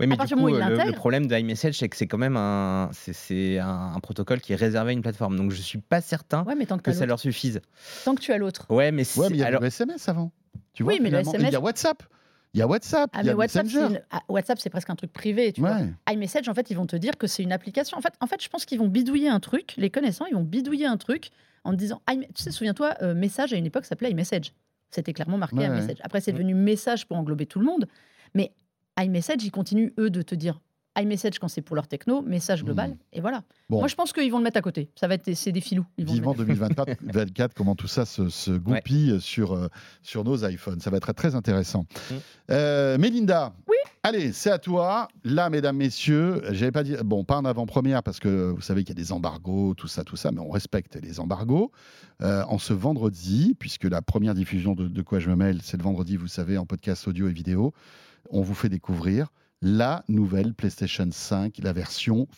Oui, mais du coup, le, problème d'iMessage, c'est que c'est quand même un, c'est, un, protocole qui est réservé à une plateforme. Donc, je suis pas certain que, ça leur suffise. Tant que tu as l'autre. Ouais, mais, il y a alors... le SMS avant. Tu oui, mais le SMS... il y a WhatsApp. Il y a WhatsApp, ah, il y a WhatsApp, ah, WhatsApp, c'est presque un truc privé. Tu vois. iMessage, en fait, ils vont te dire que c'est une application. En fait, en fait, je pense qu'ils vont bidouiller un truc, les connaissants, ils vont bidouiller un truc en te disant, tu sais, souviens-toi, euh, message à une époque s'appelait iMessage. C'était clairement marqué ouais, iMessage. Après, c'est devenu message pour englober tout le monde. Mais iMessage, ils continuent, eux, de te dire iMessage quand c'est pour leur techno, message global, hmm. et voilà. Moi, je pense qu'ils vont le mettre à côté. Ça va être c'est des filous. Ils Vivement 2024, <laughs> comment tout ça se, goupille sur, euh, sur nos iPhones. Ça va être très intéressant. Euh, Mélinda. Oui. Allez, c'est à toi. Là, mesdames, messieurs, j'avais pas dit, bon, pas en avant-première parce que vous savez qu'il y a des embargos, tout ça, tout ça, mais on respecte les embargos. Euh, en ce vendredi, puisque la première diffusion de, de quoi je me mêle, c'est le vendredi, vous savez, en podcast audio et vidéo, on vous fait découvrir la nouvelle PlayStation 5, la version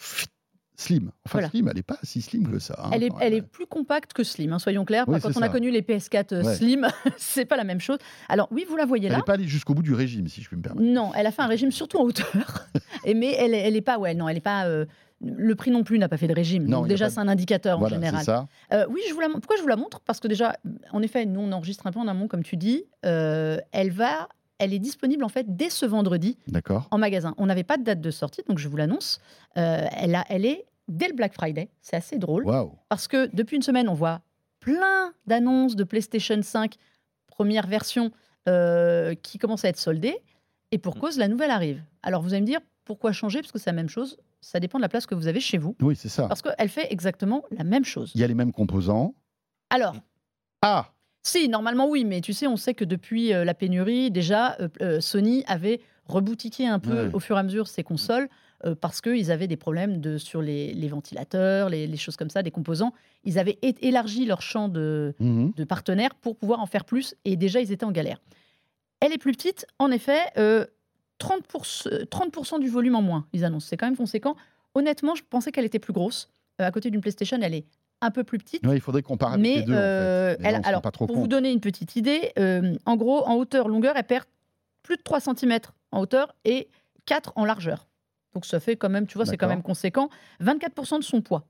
slim. Enfin, slim, elle n'est pas si slim que ça. Hein, elle, est, elle est, plus compacte que slim, hein, soyons clairs. quand on a connu les PS4 euh, slim, <laughs> c'est pas la même chose. Alors oui, vous la voyez là. Elle n'est pas allée jusqu'au bout du régime, si je peux me permettre. Non, elle a fait un régime surtout en hauteur. <laughs> Et mais elle, elle est pas, ouais, non, elle est pas. Euh, le prix non plus n'a pas fait de régime. donc déjà, c'est un indicateur en général. Ça. Euh, oui, je vous la... pourquoi je vous la montre? Parce que déjà, en effet, nous, on enregistre un peu en amont, comme tu dis. elle va elle est disponible en fait dès ce vendredi en magasin. On n'avait pas de date de sortie, donc je vous l'annonce. Euh, elle, a, elle est dès le Black Friday. C'est assez drôle. Parce que depuis une semaine, on voit plein d'annonces de PlayStation 5, première version, euh, qui commence à être soldée. Et pour mm. cause, la nouvelle arrive. Alors vous allez me dire, pourquoi changer? Parce que c'est la même chose. Ça dépend de la place que vous avez chez vous. Oui, c'est ça. Parce qu'elle fait exactement la même chose. Il y a les mêmes composants. Alors. Ah si, normalement oui, mais tu sais, on sait que depuis euh, la pénurie, déjà, euh, euh, Sony avait reboutiqué un peu au fur et à mesure ses consoles parce qu'ils avaient des problèmes de, sur les, ventilateurs, les, choses comme ça, des composants. Ils avaient élargi leur champ de, mhm. de, partenaires pour pouvoir en faire plus et déjà, ils étaient en galère. Elle est plus petite, en effet, 30%, 30 du volume en moins, ils annoncent. C'est quand même conséquent. Honnêtement, je pensais qu'elle était plus grosse. à côté d'une PlayStation, elle est un peu plus petite. il faudrait comparer mais, les deux. Euh, alors, pour vous donner une petite idée, euh, en gros, en hauteur, longueur, elle perd plus de 3 cm en hauteur et 4 en largeur. Donc ça fait quand même, tu vois, c'est quand même conséquent. 24% de son poids.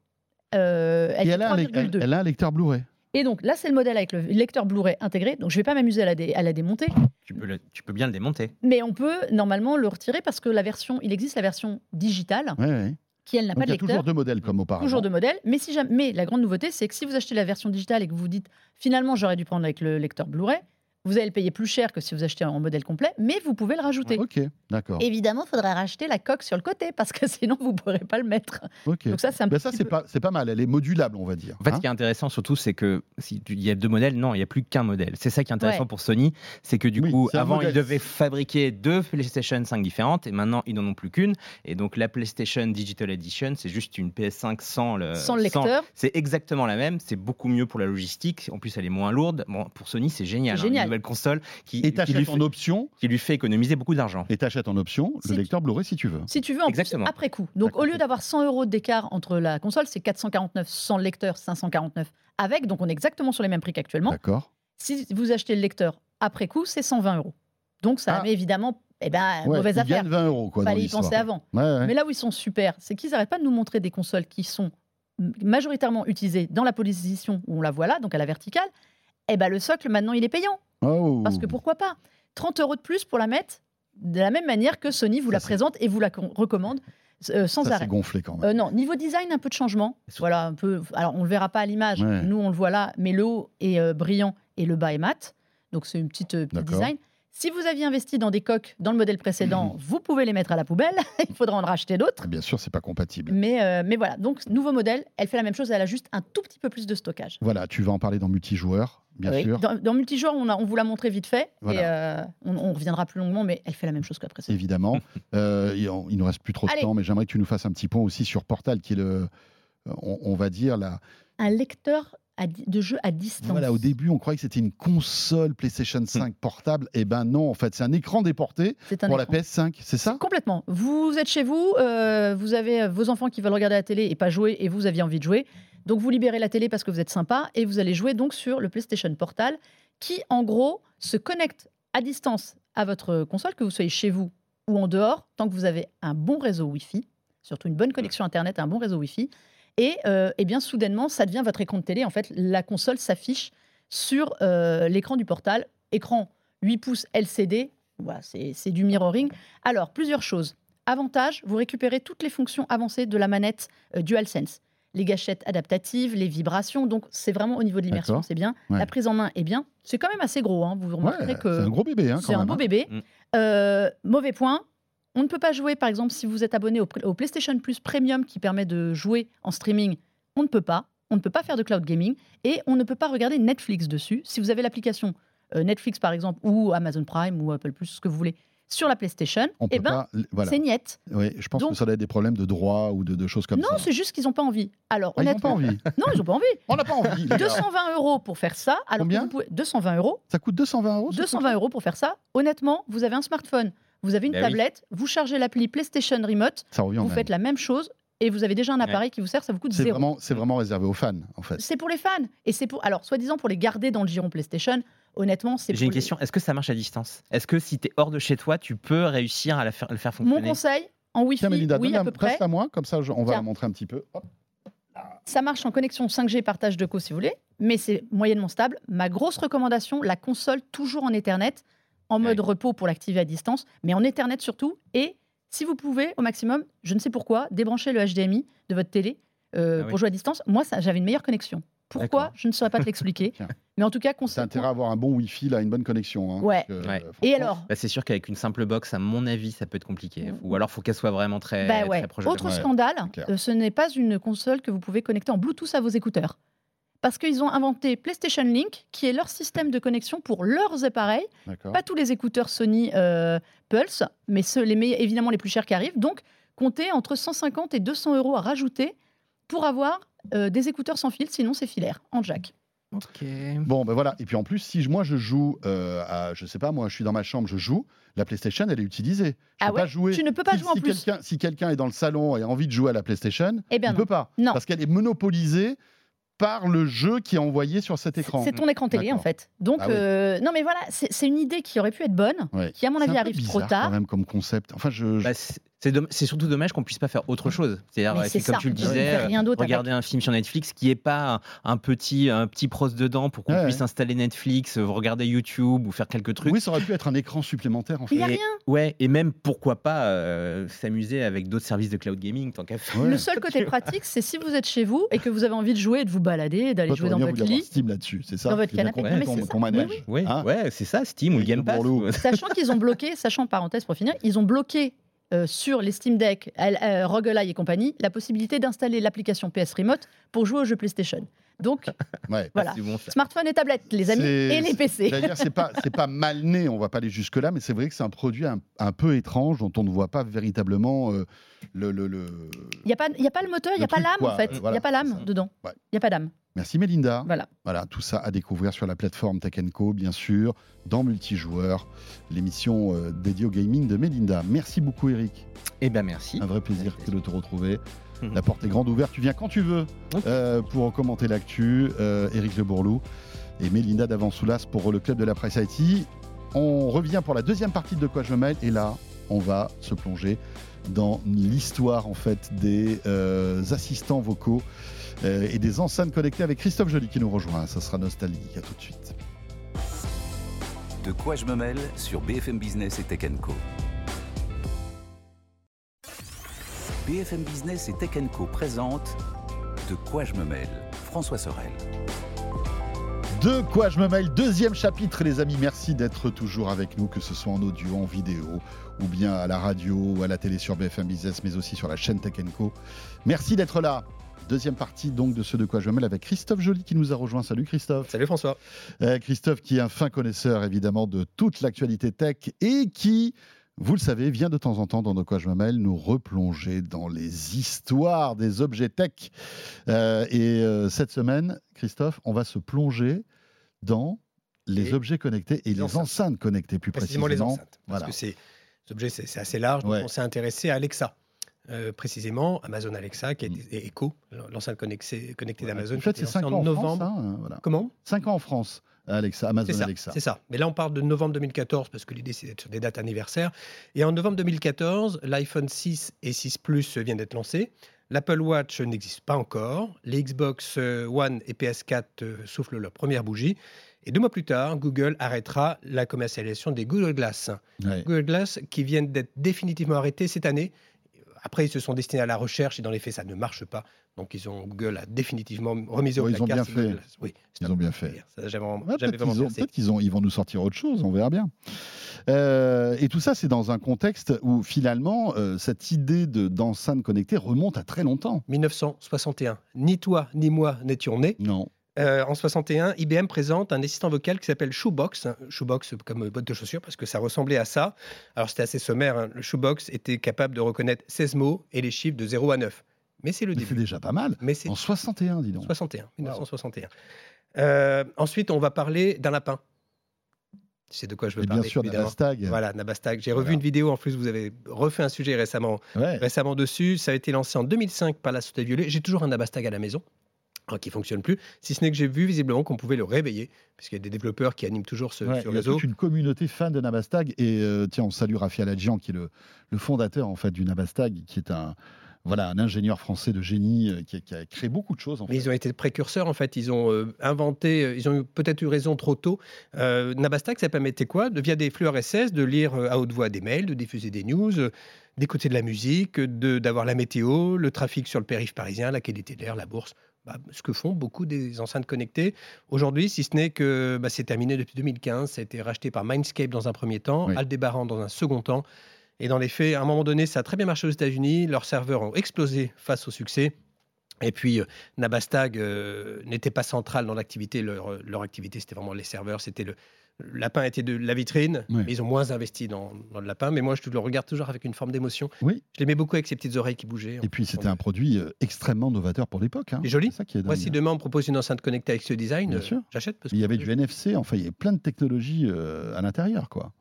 Euh, elle, a un, elle, a un lecteur Blu-ray. Et donc là, c'est le modèle avec le lecteur Blu-ray intégré. Donc je ne vais pas m'amuser à, à, la démonter. Tu peux, tu peux bien le démonter. Mais on peut normalement le retirer parce que la version, il existe la version digitale. Oui, oui qui elle n'a pas de lecteur. Toujours deux modèles comme auparavant. Toujours deux modèles, mais si jamais, mais la grande nouveauté, c'est que si vous achetez la version digitale et que vous vous dites finalement j'aurais dû prendre avec le lecteur Blu-ray, vous allez le payer plus cher que si vous achetez en modèle complet, mais vous pouvez le rajouter. Ok, d'accord. Évidemment, il faudra racheter la coque sur le côté parce que <laughs> sinon vous ne pourrez pas le mettre. Ok. Donc ça, c'est un ben ça, c'est pas, c'est pas mal. Elle est modulable, on va dire. En fait, ce hein. qui est intéressant surtout, c'est que s'il y a deux modèles, non, il n'y a plus qu'un modèle. C'est ça qui est intéressant pour Sony, c'est que du coup, avant, ils devaient fabriquer deux PlayStation 5 différentes et maintenant, ils n'en ont plus qu'une. Et donc, la PlayStation Digital Edition, c'est juste une PS5 sans le, sans le lecteur. c'est exactement la même. C'est beaucoup mieux pour la logistique. En plus, elle est moins lourde. Bon, pour Sony, c'est génial. génial. Une nouvelle console qui et t'achètes en option. Qui lui fait économiser beaucoup d'argent. Et t'achètes en option le lecteur Blu-ray si tu veux. Si tu veux, en Exactement. Plus, après coup. Donc au lieu d'avoir 100 euros d'écart entre la console, c'est 449 sans le lecteur, 549 avec. Donc on est exactement sur les mêmes prix qu'actuellement. D'accord. Si vous achetez le lecteur après coup, c'est 120 euros. Donc ça ah. met évidemment eh ben, mauvaise affaire. 20 euros. Quoi, Fallait y penser avant. Mais là où ils sont super, c'est qu'ils n'arrêtent pas de nous montrer des consoles qui sont majoritairement utilisées dans la position où on la voit là, donc à la verticale. Eh ben, le socle, maintenant, il est payant. Oh. Parce que pourquoi pas? 30 euros de plus pour la mettre de la même manière que Sony vous la présente et vous la recommande. Euh, sans ça arrêt. gonflé quand même. Euh, non, niveau design, un peu de changement. Voilà, un peu. Alors, on le verra pas à l'image. Nous, on le voit là, mais le haut est euh, brillant et le bas est mat. Donc, c'est une petite, petite design. Si vous aviez investi dans des coques dans le modèle précédent, vous pouvez les mettre à la poubelle. <laughs> Il faudra en racheter d'autres. Bien sûr, c'est pas compatible. Mais, euh, mais voilà, donc nouveau modèle, elle fait la même chose, elle a juste un tout petit peu plus de stockage. Voilà, tu vas en parler dans multijoueur, bien sûr. Dans, multijoueur, on, on vous l'a montré vite fait, et euh, on, reviendra plus longuement, mais elle fait la même chose qu'après ça. Évidemment. <laughs> euh, il, nous reste plus trop de temps, mais j'aimerais que tu nous fasses un petit point aussi sur Portal, qui est le, on, on va dire, la, un lecteur de jeux à distance. Voilà, au début, on croyait que c'était une console PlayStation 5 hmm. portable. Et eh ben non, en fait, c'est un écran déporté pour la PS5, c'est ça? Complètement. Vous êtes chez vous, euh, vous avez vos enfants qui veulent regarder la télé et pas jouer, et vous aviez envie de jouer. Donc vous libérez la télé parce que vous êtes sympa, et vous allez jouer donc sur le PlayStation Portal, qui en gros se connecte à distance à votre console, que vous soyez chez vous ou en dehors, tant que vous avez un bon réseau Wi-Fi, surtout une bonne connexion Internet, un bon réseau Wi-Fi. Et, euh, eh bien, soudainement, ça devient votre écran de télé. En fait, la console s'affiche sur euh, l'écran du portal. Écran 8 pouces LCD. Voilà, c'est du mirroring. Alors, plusieurs choses. Avantage, vous récupérez toutes les fonctions avancées de la manette euh, DualSense. Les gâchettes adaptatives, les vibrations. Donc, c'est vraiment au niveau de l'immersion, c'est bien. La prise en main est bien. C'est quand même assez gros. Hein. Vous remarquerez que. C'est un gros bébé. Hein, c'est un beau hein. bébé. Mm. mauvais point, on ne peut pas jouer, par exemple, si vous êtes abonné au, PlayStation Plus Premium qui permet de jouer en streaming, on ne peut pas. On ne peut pas faire de cloud gaming et on ne peut pas regarder Netflix dessus. Si vous avez l'application euh, Netflix, par exemple, ou Amazon Prime ou Apple Plus, ce que vous voulez, sur la PlayStation, eh ben, c'est niette. Oui, je pense que ça doit être des problèmes de droit ou de, choses comme ça. Non, c'est juste qu'ils n'ont pas envie. Alors, ah, honnêtement, ils n'ont pas envie. <laughs> non, ils n'ont pas envie. <laughs> On n'a pas envie. 220 euros pour faire ça. Alors Combien 220 euros. Ça coûte 220 euros 220 euros pour faire ça. Honnêtement, vous avez un smartphone vous avez une ben tablette, vous chargez l'appli PlayStation Remote, vous faites la même chose et vous avez déjà un appareil qui vous sert, ça vous coûte zéro. Vraiment, c'est vraiment réservé aux fans, en fait. C'est pour les fans. Et c'est pour, alors, soi-disant pour les garder dans le giron PlayStation, honnêtement, c'est J'ai une question, est-ce que ça marche à distance? Est-ce que si tu es hors de chez toi, tu peux réussir à la faire, le faire fonctionner? Mon conseil, en Wi-Fi, oui, à peu près. à moi, comme ça, on va la montrer un petit peu. Ça marche en connexion 5G partage de co si vous voulez, mais c'est moyennement stable. Ma grosse recommandation, la console toujours en Ethernet en mode repos pour l'activer à distance, mais en Ethernet surtout. Et si vous pouvez, au maximum, je ne sais pourquoi, débrancher le HDMI de votre télé euh, ah pour jouer à distance. Moi, j'avais une meilleure connexion. Pourquoi Je ne saurais pas te l'expliquer. <laughs> mais en tout cas, c'est intérêt à avoir un bon Wi-Fi, là, une bonne connexion. Hein, ouais. Et alors bah, C'est sûr qu'avec une simple box, à mon avis, ça peut être compliqué. Ou alors, il faut qu'elle soit vraiment très, bah très proche. Autre scandale, euh, ce n'est pas une console que vous pouvez connecter en Bluetooth à vos écouteurs parce qu'ils ont inventé PlayStation Link, qui est leur système de connexion pour leurs appareils. Pas tous les écouteurs Sony euh, Pulse, mais ceux, les évidemment les plus chers qui arrivent. Donc, comptez entre 150 et 200 euros à rajouter pour avoir euh, des écouteurs sans fil, sinon c'est filaire, en jack. Ok. Bon, ben voilà. Et puis en plus, si moi je joue, euh, à, je sais pas, moi je suis dans ma chambre, je joue, la PlayStation elle est utilisée. Je ah pas jouer. Tu ne peux pas si, jouer en si plus. Quelqu'un, si quelqu'un est dans le salon et a envie de jouer à la PlayStation, eh bien il ne peut pas. Non. Parce qu'elle est monopolisée par le jeu qui est envoyé sur cet écran. C'est ton écran télé en fait. Donc ah euh, non mais voilà, c'est une idée qui aurait pu être bonne, qui à mon avis arrive trop tard. Quand même comme concept. Enfin je. Bah, c'est surtout dommage qu'on puisse pas faire autre chose. C'est-à-dire, comme tu le disais, regarder un film sur Netflix qui est pas un petit, un petit pros dedans pour qu'on puisse installer Netflix, euh, regarder YouTube ou faire quelques trucs. Oui, ça aurait pu être un écran supplémentaire en fait. Il n'y a rien. Ouais, et même pourquoi pas euh, s'amuser avec d'autres services de cloud gaming tant qu'à faire. Le seul côté pratique, c'est si vous êtes chez vous et que vous avez envie de jouer et de vous balader, d'aller jouer dans votre lit. Steam là-dessus, c'est ça. Dans votre canapé. Oui, hein ouais, c'est ça, Steam ou Game Pass. Sachant qu'ils ont bloqué, sachant parenthèse pour finir, ils ont bloqué euh, sur les Steam Deck, euh, Roguelite et compagnie, la possibilité d'installer l'application PS Remote pour jouer aux jeux PlayStation. Donc, <laughs> voilà. Smartphone et tablette, les amis, et les PC. D'ailleurs, c'est pas c'est pas <laughs> mal né, on va pas aller jusque là, mais c'est vrai que c'est un produit un, peu étrange dont on ne voit pas véritablement euh, le. Il n'y a pas il a pas le moteur, il n'y a pas l'âme en fait. Il n'y a pas l'âme dedans. Il n'y a pas d'âme. Merci Mélinda. Voilà. Voilà, tout ça à découvrir sur la plateforme Tech Co, bien sûr, dans Multijoueur, l'émission euh, dédiée au gaming de Mélinda. Merci beaucoup Eric. Eh bien merci. Un vrai plaisir de te retrouver. Mhm. La porte est grande ouverte, tu viens quand tu veux euh, pour commenter l'actu. Euh, Eric Le Bourlou et Mélinda d'Avansoulas pour le club de la presse IT. On revient pour la deuxième partie de Quoi je mêle et là, on va se plonger dans l'histoire en fait des assistants vocaux euh, et des enceintes connectées avec Christophe Joly qui nous rejoint. Ça sera nostalgique. À tout de suite. De quoi je me mêle sur BFM Business et Tech Co. BFM Business et Tech Co présente De quoi je me mêle François Sorel. De quoi je me mêle Deuxième chapitre, les amis. Merci d'être toujours avec nous, que ce soit en audio, en vidéo, ou bien à la radio, ou à la télé sur BFM Business, mais aussi sur la chaîne Tech Co. Merci d'être là. Deuxième partie donc de ce de quoi je mêle avec Christophe Joly qui nous a rejoint. Salut Christophe. Salut François. Euh, Christophe qui est un fin connaisseur évidemment de toute l'actualité tech et qui vous le savez, vient de temps en temps dans nos quoi je me mêle nous replonger dans les histoires des objets tech. Euh, et euh, cette semaine, Christophe, on va se plonger dans les objets connectés et les, enceintes. connectées plus précisément. les enceintes. Parce que c'est, objets, c'est assez large. Donc on s'est intéressé à Alexa. Euh, précisément Amazon Alexa qui est, mm. et Echo, l'enceinte connectée, d'Amazon. En fait, c'est 5 ans en novembre. France, hein, voilà. Comment? 5 ans en France. Alexa, Amazon Alexa. C'est ça. Mais là, on parle de novembre 2014 parce que l'idée, c'est d'être sur des dates anniversaires. Et en novembre 2014, l'iPhone 6 et 6 Plus viennent d'être lancés. L'Apple Watch n'existe pas encore. Les Xbox euh, One et PS4 euh, soufflent leur première bougie. Et deux mois plus tard, Google arrêtera la commercialisation des Google Glass. Google Glass qui viennent d'être définitivement arrêtés cette année. Après, ils se sont destinés à la recherche et dans les faits, ça ne marche pas. Donc, ils ont, Google a définitivement remis au Ils ont bien fait. Oui, ils ont bien fait. Peut-être qu'ils ils vont nous sortir autre chose, on verra bien. Euh, et tout ça, c'est dans un contexte où finalement, euh, cette idée d'enceinte connectée remonte à très longtemps. 1961. Ni toi, ni moi n'étions nés. Non. Euh, en 61, IBM présente un assistant vocal qui s'appelle Shoebox. Shoebox comme botte de chaussure parce que ça ressemblait à ça. Alors c'était assez sommaire. Hein. Le Shoebox était capable de reconnaître 16 mots et les chiffres de 0 à 9. Mais c'est le début. C'est déjà pas mal. Mais en 61, dis donc. 61, 1961. Euh, ensuite, on va parler d'un lapin. C'est de quoi je veux parler. Bien sûr, Nabastag. Voilà, Nabastag. J'ai revu une vidéo, en plus, vous avez refait un sujet récemment, récemment dessus. Ça a été lancé en 2005 par la Société Violet. J'ai toujours un Nabastag à la maison. Hein, qui fonctionne plus, si ce n'est que j'ai vu visiblement qu'on pouvait le réveiller, puisqu'il y a des développeurs qui animent toujours ce, réseau. Il y a toute une communauté fan de Nabastag, et euh, tiens, on salue Raphaël Adjian, qui est le, le, fondateur en fait du Nabastag, qui est un, voilà, un ingénieur français de génie euh, qui, a, créé beaucoup de choses. En Ils ont été précurseurs, en fait. Ils ont euh, inventé, ils ont peut-être eu raison trop tôt. Nabastag, ça permettait quoi? De, Via des flux RSS, de lire à haute voix des mails, de diffuser des news, d'écouter de la musique, d'avoir la météo, le trafic sur le périph' parisien, la qualité de l'air, la bourse. Bah, ce que font beaucoup des enceintes connectées aujourd'hui, si ce n'est que bah, c'est terminé depuis 2015. Ça a été racheté par Mindscape dans un premier temps, Aldebaran dans un second temps. Et dans les faits, à un moment donné, ça a très bien marché aux États-Unis. Leurs serveurs ont explosé face au succès. Et puis, euh, Nabastag euh, n'était pas central dans l'activité. Leur, leur activité, c'était vraiment les serveurs, c'était le, le lapin était de la vitrine, mais ils ont moins investi dans, le lapin. Mais moi, je le regarde toujours avec une forme d'émotion. Oui. Je l'aimais beaucoup avec ses petites oreilles qui bougeaient. Et puis, c'était un produit euh, extrêmement novateur pour l'époque. Hein. C'est joli. Ça qui est moi, si demain on propose une enceinte connectée avec ce design, euh, j'achète. Il y avait du NFC, enfin, il y avait plein de technologies euh, à l'intérieur. quoi.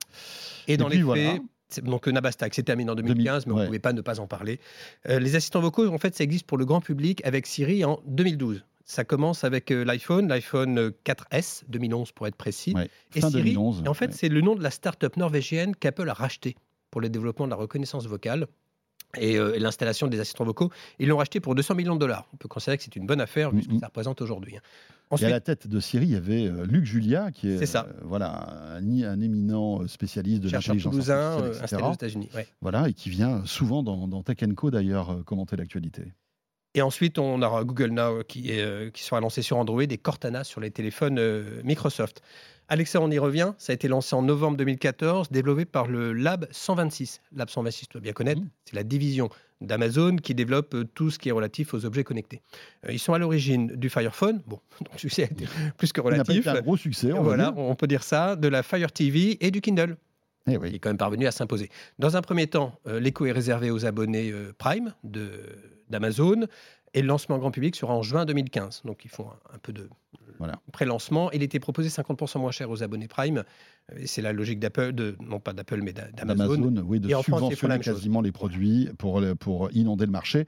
Et, dans les faits, donc Nabastag, c'est terminé en 2015, mais on ne pouvait pas ne pas en parler. les assistants vocaux, en fait, ça existe pour le grand public avec Siri en 2012. Ça commence avec euh, l'iPhone, l'iPhone 4S, euh, 2011 pour être précis. et Siri, en fait, c'est le nom de la start-up norvégienne qu'Apple a racheté pour le développement de la reconnaissance vocale et, euh, l'installation des assistants vocaux. Ils l'ont racheté pour 200 millions de dollars. On peut considérer que c'est une bonne affaire vu ce que ça représente aujourd'hui. Hein. et à la tête de Siri, il y avait Luc Julia, qui est, ça. voilà, un, un, éminent spécialiste de l'intelligence artificielle, installé aux États-Unis. Voilà, et qui vient souvent dans, dans Tech Co d'ailleurs commenter l'actualité. Et ensuite, on aura Google Now qui, est, euh, qui sera lancé sur Android et Cortana sur les téléphones euh, Microsoft. Alexa, on y revient. Ça a été lancé en novembre 2014, développé par le Lab 126. Lab 126, tu dois bien connaître. Mmh. C'est la division d'Amazon qui développe euh, tout ce qui est relatif aux objets connectés. ils sont à l'origine du Fire Phone. Bon, <laughs> donc succès a été plus que relatif. Il a un gros succès. On voilà, on peut dire ça. De la Fire TV et du Kindle. Eh oui. Il est quand même parvenu à s'imposer. Dans un premier temps, l'écho est réservé aux abonnés Prime d'Amazon. Et le lancement grand public sera en juin 2015. Donc ils font un, peu de voilà. pré-lancement. Il était proposé 50% moins cher aux abonnés Prime. C'est la logique d'Apple, non pas d'Apple, mais d'Amazon. oui, de subventionner quasiment les produits pour, pour inonder le marché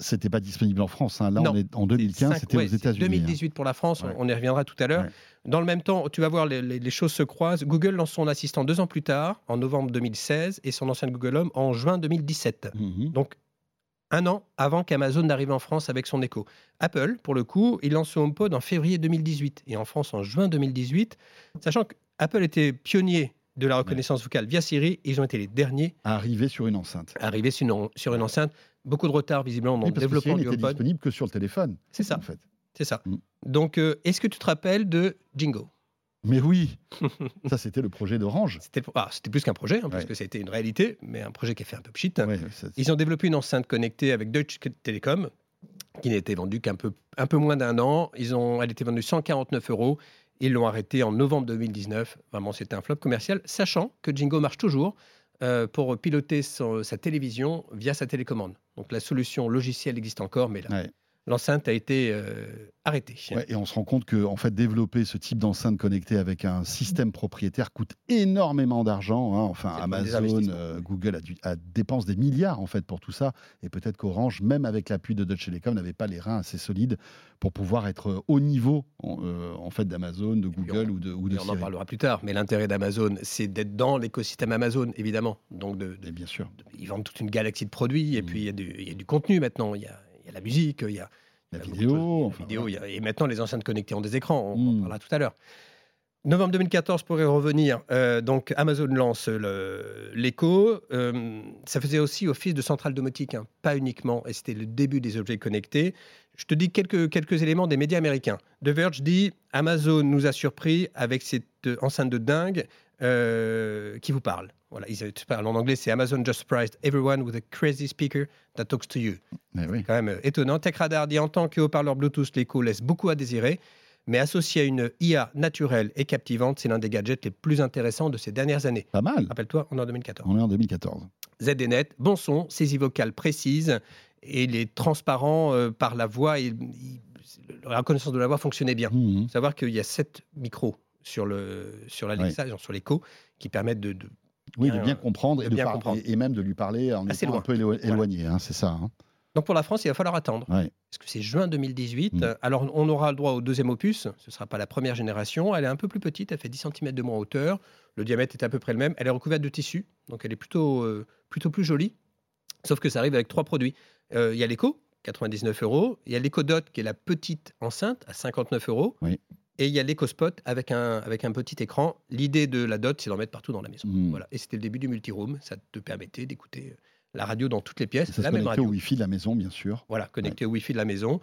c'était pas disponible en France. Hein. Là, on est en 2015, c'était aux États-Unis. 2018 hein. pour la France, on y reviendra tout à l'heure. Dans le même temps, tu vas voir, les, choses se croisent. Google lance son assistant deux ans plus tard, en novembre 2016, et son ancien Google Home en juin 2017. Mhm. Donc, un an avant qu'Amazon n'arrive en France avec son Echo. Apple, pour le coup, il lance son HomePod en février 2018 et en France en juin 2018, sachant qu'Apple était pionnier de la reconnaissance vocale via Siri, ils ont été les derniers à arriver sur une enceinte. Arriver sur une, sur une enceinte. Beaucoup de retard visiblement dans le développement que du HomePod. disponible que sur le téléphone. C'est ça. En fait. C'est ça. Mm. Donc, euh, est-ce que tu te rappelles de Jingo? Mais oui, <laughs> ça c'était le projet d'Orange. C'était ah, plus qu'un projet, hein, parce que c'était une réalité, mais un projet qui a fait un peu pchit. Ils ont développé une enceinte connectée avec Deutsche Telekom, qui n'était vendue qu'un peu, un peu moins d'un an. Ils ont, elle était vendue 149 euros. Ils l'ont arrêtée en novembre 2019. Vraiment, c'était un flop commercial, sachant que Jingo marche toujours. euh, pour piloter sa télévision via sa télécommande. Donc la solution logicielle existe encore, mais là, l'enceinte a été euh, arrêtée. et on se rend compte que en fait, développer ce type d'enceinte connectée avec un système propriétaire coûte énormément d'argent. Hein. Enfin, Amazon, euh, Google a, dépense des milliards en fait pour tout ça. Et peut-être qu'Orange, même avec l'appui de Deutsche Telekom, n'avait pas les reins assez solides pour pouvoir être au niveau en, euh, fait d'Amazon, de Google ou de, ou On en parlera plus tard. Mais l'intérêt d'Amazon, c'est d'être dans l'écosystème Amazon, évidemment. Donc, de, bien sûr, ils vendent toute une galaxie de produits. Et mmh. puis, il y, y, a du contenu maintenant. Il y a la musique, il y a la vidéo. vidéo et maintenant, les enceintes connectées ont des écrans. On en hmm. parlera tout à l'heure. Novembre 2014, pour y revenir, euh, donc Amazon lance l'écho. Euh, ça faisait aussi office de centrale domotique, hein, pas uniquement, et c'était le début des objets connectés. Je te dis quelques, quelques éléments des médias américains. The Verge dit Amazon nous a surpris avec cette enceinte de dingue euh, qui vous parle. Voilà, ils parlent en anglais, c'est Amazon just surprised everyone with a crazy speaker that talks to you. C'est quand même euh, étonnant. TechRadar dit en tant que haut-parleur Bluetooth, l'écho laisse beaucoup à désirer, mais associé à une IA naturelle et captivante, c'est l'un des gadgets les plus intéressants de ces dernières années. Pas mal. Rappelle-toi, on est en 2014. On est en 2014. ZDNet, bon son, saisie vocale précise, et il est transparent euh, par la voix. Et, la reconnaissance de la voix fonctionnait bien. Mmh. Savoir qu'il y a sept micros sur le sur l'Alexa, sur l'écho, qui permettent de, oui, de bien comprendre, et, de et, même de lui parler en étant un peu éloigné, hein, c'est ça. Hein. Donc pour la France, il va falloir attendre. Parce que c'est juin 2018. Mm. Alors on aura le droit au deuxième opus. Ce ne sera pas la première génération. Elle est un peu plus petite. Elle fait 10 cm de moins en hauteur. Le diamètre est à peu près le même. Elle est recouverte de tissu. Donc elle est plutôt, euh, plutôt plus jolie. Sauf que ça arrive avec trois produits. Euh, il y a l'écho, 99 euros. Il y a l'écho Dot, qui est la petite enceinte, à 59 euros. Oui. Et il y a l'EcoSpot avec un, avec un petit écran. L'idée de la dot, c'est d'en mettre partout dans la maison. Hmm. Voilà. Et c'était le début du multiroom. Ça te permettait d'écouter euh, la radio dans toutes les pièces. Ça la même radio. au Wi-Fi de la maison, bien sûr. Voilà, connecté au Wi-Fi de la maison.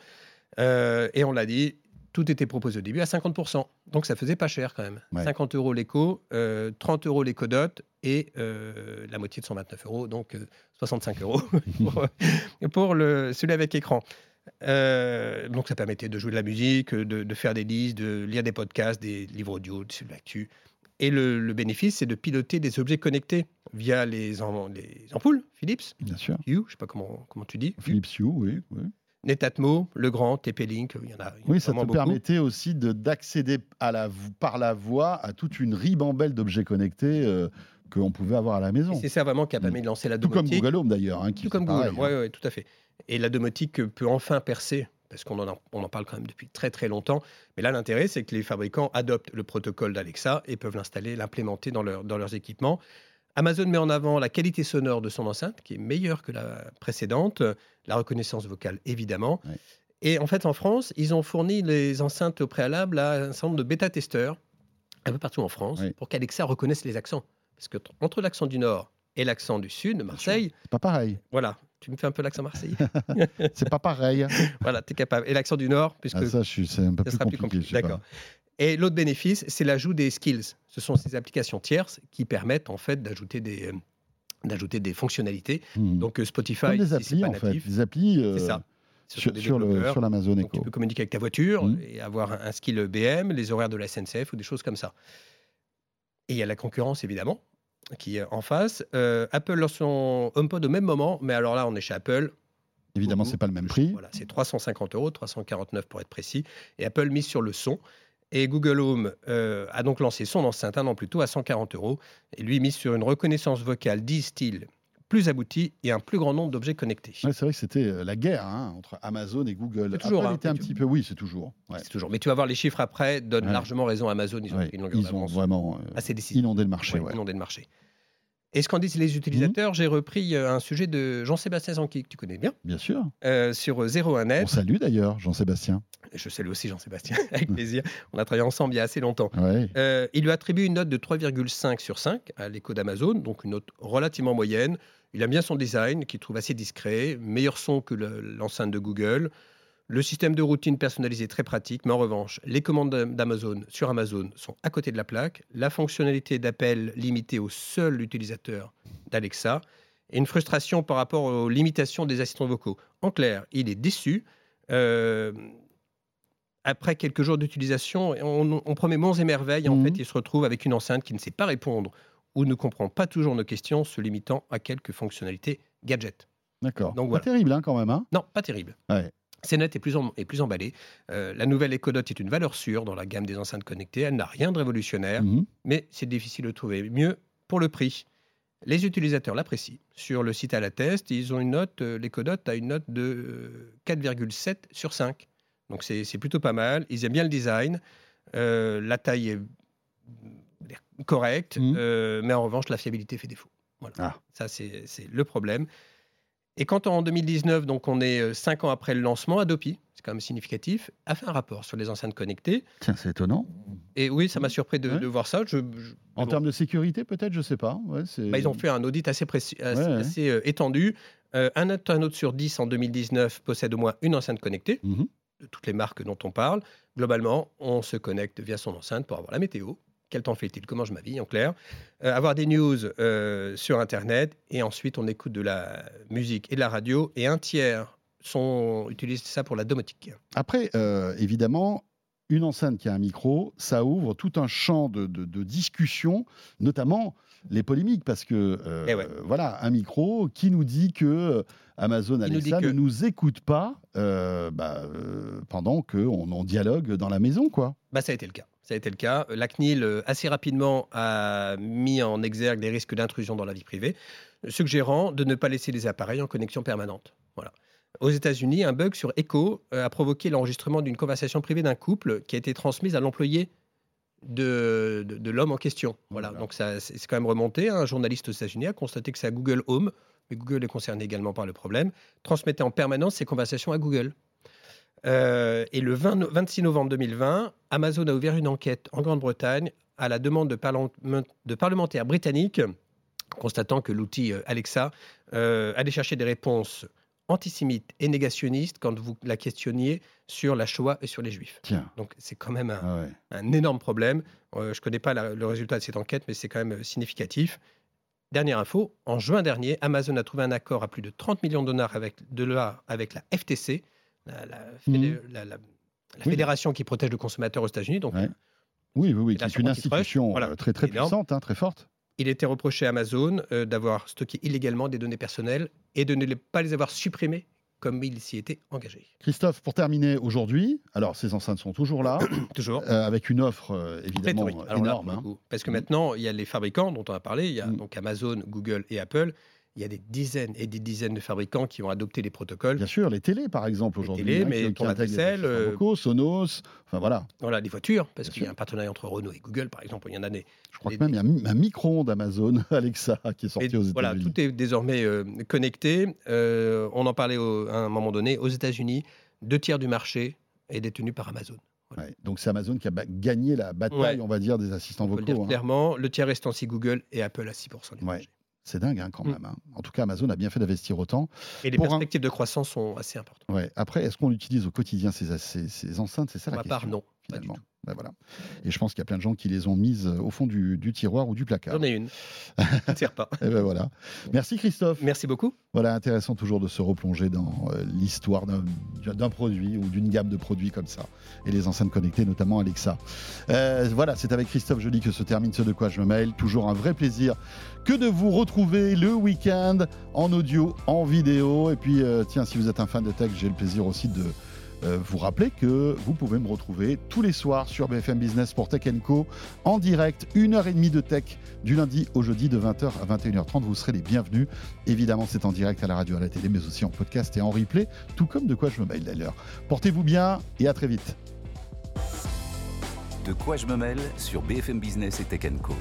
Euh, et on l'a dit, tout était proposé au début à 50%. Donc ça faisait pas cher quand même. 50 euros l'écho, 30 euh, euros l'éco dot et la moitié de 129 euros, donc 65 euros <laughs> pour, pour le, celui avec écran. Euh, donc ça permettait de jouer de la musique, de, faire des listes, de lire des podcasts, des livres audio, de l'actu. Et le, bénéfice, c'est de piloter des objets connectés via les, les ampoules Philips. Bien sûr. Hue, je sais pas comment, comment tu dis. Philips Hue, oui. Netatmo, le grand, TP-Link, il y en a. oui, ça te permettait aussi d'accéder par la voix à toute une ribambelle d'objets connectés euh, qu'on pouvait avoir à la maison. C'est ça vraiment qui a permis de lancer la domotique. Tout comme Google Home d'ailleurs. Hein, tout comme Google Home, oui, ouais, tout à fait. Et la domotique peut enfin percer parce qu'on en, on en parle quand même depuis très très longtemps. Mais là, l'intérêt, c'est que les fabricants adoptent le protocole d'Alexa et peuvent l'installer, l'implémenter dans, leur, dans leurs équipements. Amazon met en avant la qualité sonore de son enceinte, qui est meilleure que la précédente, la reconnaissance vocale évidemment. Et en fait, en France, ils ont fourni les enceintes au préalable à un certain nombre de bêta-testeurs, un peu partout en France, pour qu'Alexa reconnaisse les accents. Parce que entre l'accent du Nord et l'accent du Sud, Marseille. C'est pas pareil. Voilà. Tu me fais un peu l'accent marseillais <laughs> C'est pas pareil. voilà, tu es capable. Et l'accent du Nord, puisque. Ah, ça, c'est un peu plus compliqué. D'accord. Et l'autre bénéfice, c'est l'ajout des skills. Ce sont ces applications tierces qui permettent en fait d'ajouter des, euh, d'ajouter des fonctionnalités. Hmm. Donc euh, Spotify, des applis en fait, des applis. Euh, c'est ça. Sur, sur l'Amazon Echo. tu peux communiquer avec ta voiture hmm. et avoir un, un, skill BM, les horaires de la SNCF ou des choses comme ça. Et il y a la concurrence évidemment qui est en face. Euh, Apple lance son HomePod au même moment, mais alors là, on est chez Apple. Évidemment, c'est pas le même prix. Voilà, c'est 350 euros, 349 pour être précis. Et Apple mise sur le son. Et Google Home euh, a donc lancé son enceinte un an plus tôt à 140 euros. Et lui mise sur une reconnaissance vocale, disent-ils, plus abouti et un plus grand nombre d'objets connectés. c'est vrai que c'était euh, la guerre hein, entre Amazon et Google. C'est toujours. Hein, était un petit peu, oui, c'est toujours. C'est toujours. Mais tu vas voir les chiffres après donnent largement raison à Amazon. Ils ont, ils ont vraiment euh, assez inondé le marché. inondé le marché. Et ce qu'en disent les utilisateurs, mmh. j'ai repris euh, un sujet de Jean-Sébastien Zanqui, que tu connais bien. Bien sûr. sur 01net. On salue d'ailleurs Jean-Sébastien. Je salue aussi Jean-Sébastien, <laughs> avec plaisir. <laughs> On a travaillé ensemble il y a assez longtemps. il lui attribue une note de 3,5 sur 5 à l'écho d'Amazon, donc une note relativement moyenne. Il aime bien son design, qu'il trouve assez discret, meilleur son que l'enceinte de Google. Le système de routine personnalisé très pratique, mais en revanche, les commandes d'Amazon sur Amazon sont à côté de la plaque. La fonctionnalité d'appel limitée au seul utilisateur d'Alexa et une frustration par rapport aux limitations des assistants vocaux. En clair, il est déçu. Euh, après quelques jours d'utilisation, on, promet monts et merveilles. En mmh. fait, il se retrouve avec une enceinte qui ne sait pas répondre ou ne comprend pas toujours nos questions, se limitant à quelques fonctionnalités gadget. D'accord. Donc Pas terrible hein, quand même. Hein non, pas terrible. Ouais. CNET est plus, est plus emballé. Euh, la nouvelle Echo Dot est une valeur sûre dans la gamme des enceintes connectées. Elle n'a rien de révolutionnaire, mhm. mais c'est difficile de trouver mieux pour le prix. Les utilisateurs l'apprécient. Sur le site à la test, ils ont une note, euh, a une note de 4,7 euh, sur 5. Donc c'est plutôt pas mal. Ils aiment bien le design. la taille est correcte, mhm. mais en revanche, la fiabilité fait défaut. Voilà. Ah. Ça, c'est le problème. Et quand en 2019, donc on est euh, cinq ans après le lancement, Adopi, c'est quand même significatif, a fait un rapport sur les enceintes connectées. Tiens, c'est étonnant. Et oui, ça m'a surpris de, voir ça. Je, en termes de sécurité, peut-être, je ne sais pas. bah, ils ont fait un audit assez, assez, euh, étendu. Euh, un internaute sur 10 en 2019 possède au moins une enceinte connectée, mhm. de toutes les marques dont on parle. Globalement, on se connecte via son enceinte pour avoir la météo, quel temps fait-il? Comment je m'habille, en clair. Euh, Avoir des news euh, sur Internet, et ensuite on écoute de la musique et de la radio, et un tiers sont, utilisent ça pour la domotique. Après, euh, évidemment, une enceinte qui a un micro, ça ouvre tout un champ de, discussion, notamment les polémiques, parce que eh voilà, un micro qui nous dit que Amazon Alexa ne nous écoute pas bah, pendant qu'on on dialogue dans la maison, quoi. Bah, ça a été le cas. Ça a été le cas. La CNIL, euh, assez rapidement, a mis en exergue des risques d'intrusion dans la vie privée, suggérant de ne pas laisser les appareils en connexion permanente. Voilà. Aux États-Unis, un bug sur Echo euh, a provoqué l'enregistrement d'une conversation privée d'un couple qui a été transmise à l'employé de, de, l'homme en question. Voilà. Donc ça, c'est quand même remonté. Un journaliste aux États-Unis a constaté que c'est à Google Home, mais Google est concerné également par le problème, transmettait en permanence ces conversations à Google. Euh, et le 26 novembre 2020, Amazon a ouvert une enquête en Grande-Bretagne à la demande de, parlementaires britanniques, constatant que l'outil euh, Alexa euh, allait chercher des réponses antisémites et négationnistes quand vous la questionniez sur la Shoah et sur les Juifs. Donc c'est quand même un, ah énorme problème. je ne connais pas le résultat de cette enquête, mais c'est quand même significatif. Dernière info, en juin dernier, Amazon a trouvé un accord à plus de 30 millions de dollars avec, avec la FTC, la, fédération qui protège le consommateur aux États-Unis. Donc, Oui, oui, oui, c'est une institution euh, très, très puissante, hein, très forte. Il était reproché à Amazon euh, d'avoir stocké illégalement des données personnelles et de ne pas les avoir supprimées comme il s'y était engagé. Christophe, pour terminer aujourd'hui, alors ces enceintes sont toujours là, <coughs> toujours, euh, avec une offre évidemment énorme. Hein. Parce que maintenant, il y a les fabricants dont on a parlé, il y a mm. donc Amazon, Google et Apple il y a des dizaines et des dizaines de fabricants qui ont adopté les protocoles. Bien sûr, les télés, par exemple, aujourd'hui. Les télés, hein, mais ton vaisselle, euh, Sonos, enfin voilà. Voilà, les voitures, parce qu'il y a un partenariat entre Renault et Google, par exemple, il y en a des. Je crois que même il y a un micro-ondes Amazon, <laughs> Alexa, qui est sorti aux États-Unis. Voilà, tout est désormais euh, connecté. Euh, on en parlait à un moment donné. Aux États-Unis, deux tiers du marché est détenu par Amazon. donc c'est Amazon qui a gagné la bataille, on va dire, des assistants vocaux. Le dire hein. clairement, le tiers restant si Google et Apple à 6% du marché. C'est dingue hein, quand mm. même. Hein. En tout cas, Amazon a bien fait d'investir autant. Et les perspectives de croissance sont assez importantes. Ouais. Après, est-ce qu'on utilise au quotidien ces, ces, enceintes? C'est ça la question. part, non. Finalement. Ben voilà. Et je pense qu'il y a plein de gens qui les ont mises euh, au fond du, tiroir ou du placard. J'en ai une. ne <laughs> tire pas. Et ben voilà. Merci Christophe. Merci beaucoup. Voilà, intéressant toujours de se replonger dans euh, l'histoire d'un produit ou d'une gamme de produits comme ça. Et les enceintes connectées, notamment Alexa. Euh, voilà, c'est avec Christophe Joly que se termine ce De quoi je me mail. Toujours un vrai plaisir que de vous retrouver le week-end en audio, en vidéo. Et puis, tiens, si vous êtes un fan de tech, j'ai le plaisir aussi de euh, vous rappelez que vous pouvez me retrouver tous les soirs sur BFM Business pour Tech Co en direct, une heure et demie de tech du lundi au jeudi de 20h à 21h30. Vous serez les bienvenus. Évidemment, c'est en direct à la radio, à la télé, mais aussi en podcast et en replay, tout comme de quoi je me mêle d'ailleurs. Portez-vous bien et à très vite. De quoi je me mêle sur BFM Business et Tech Co.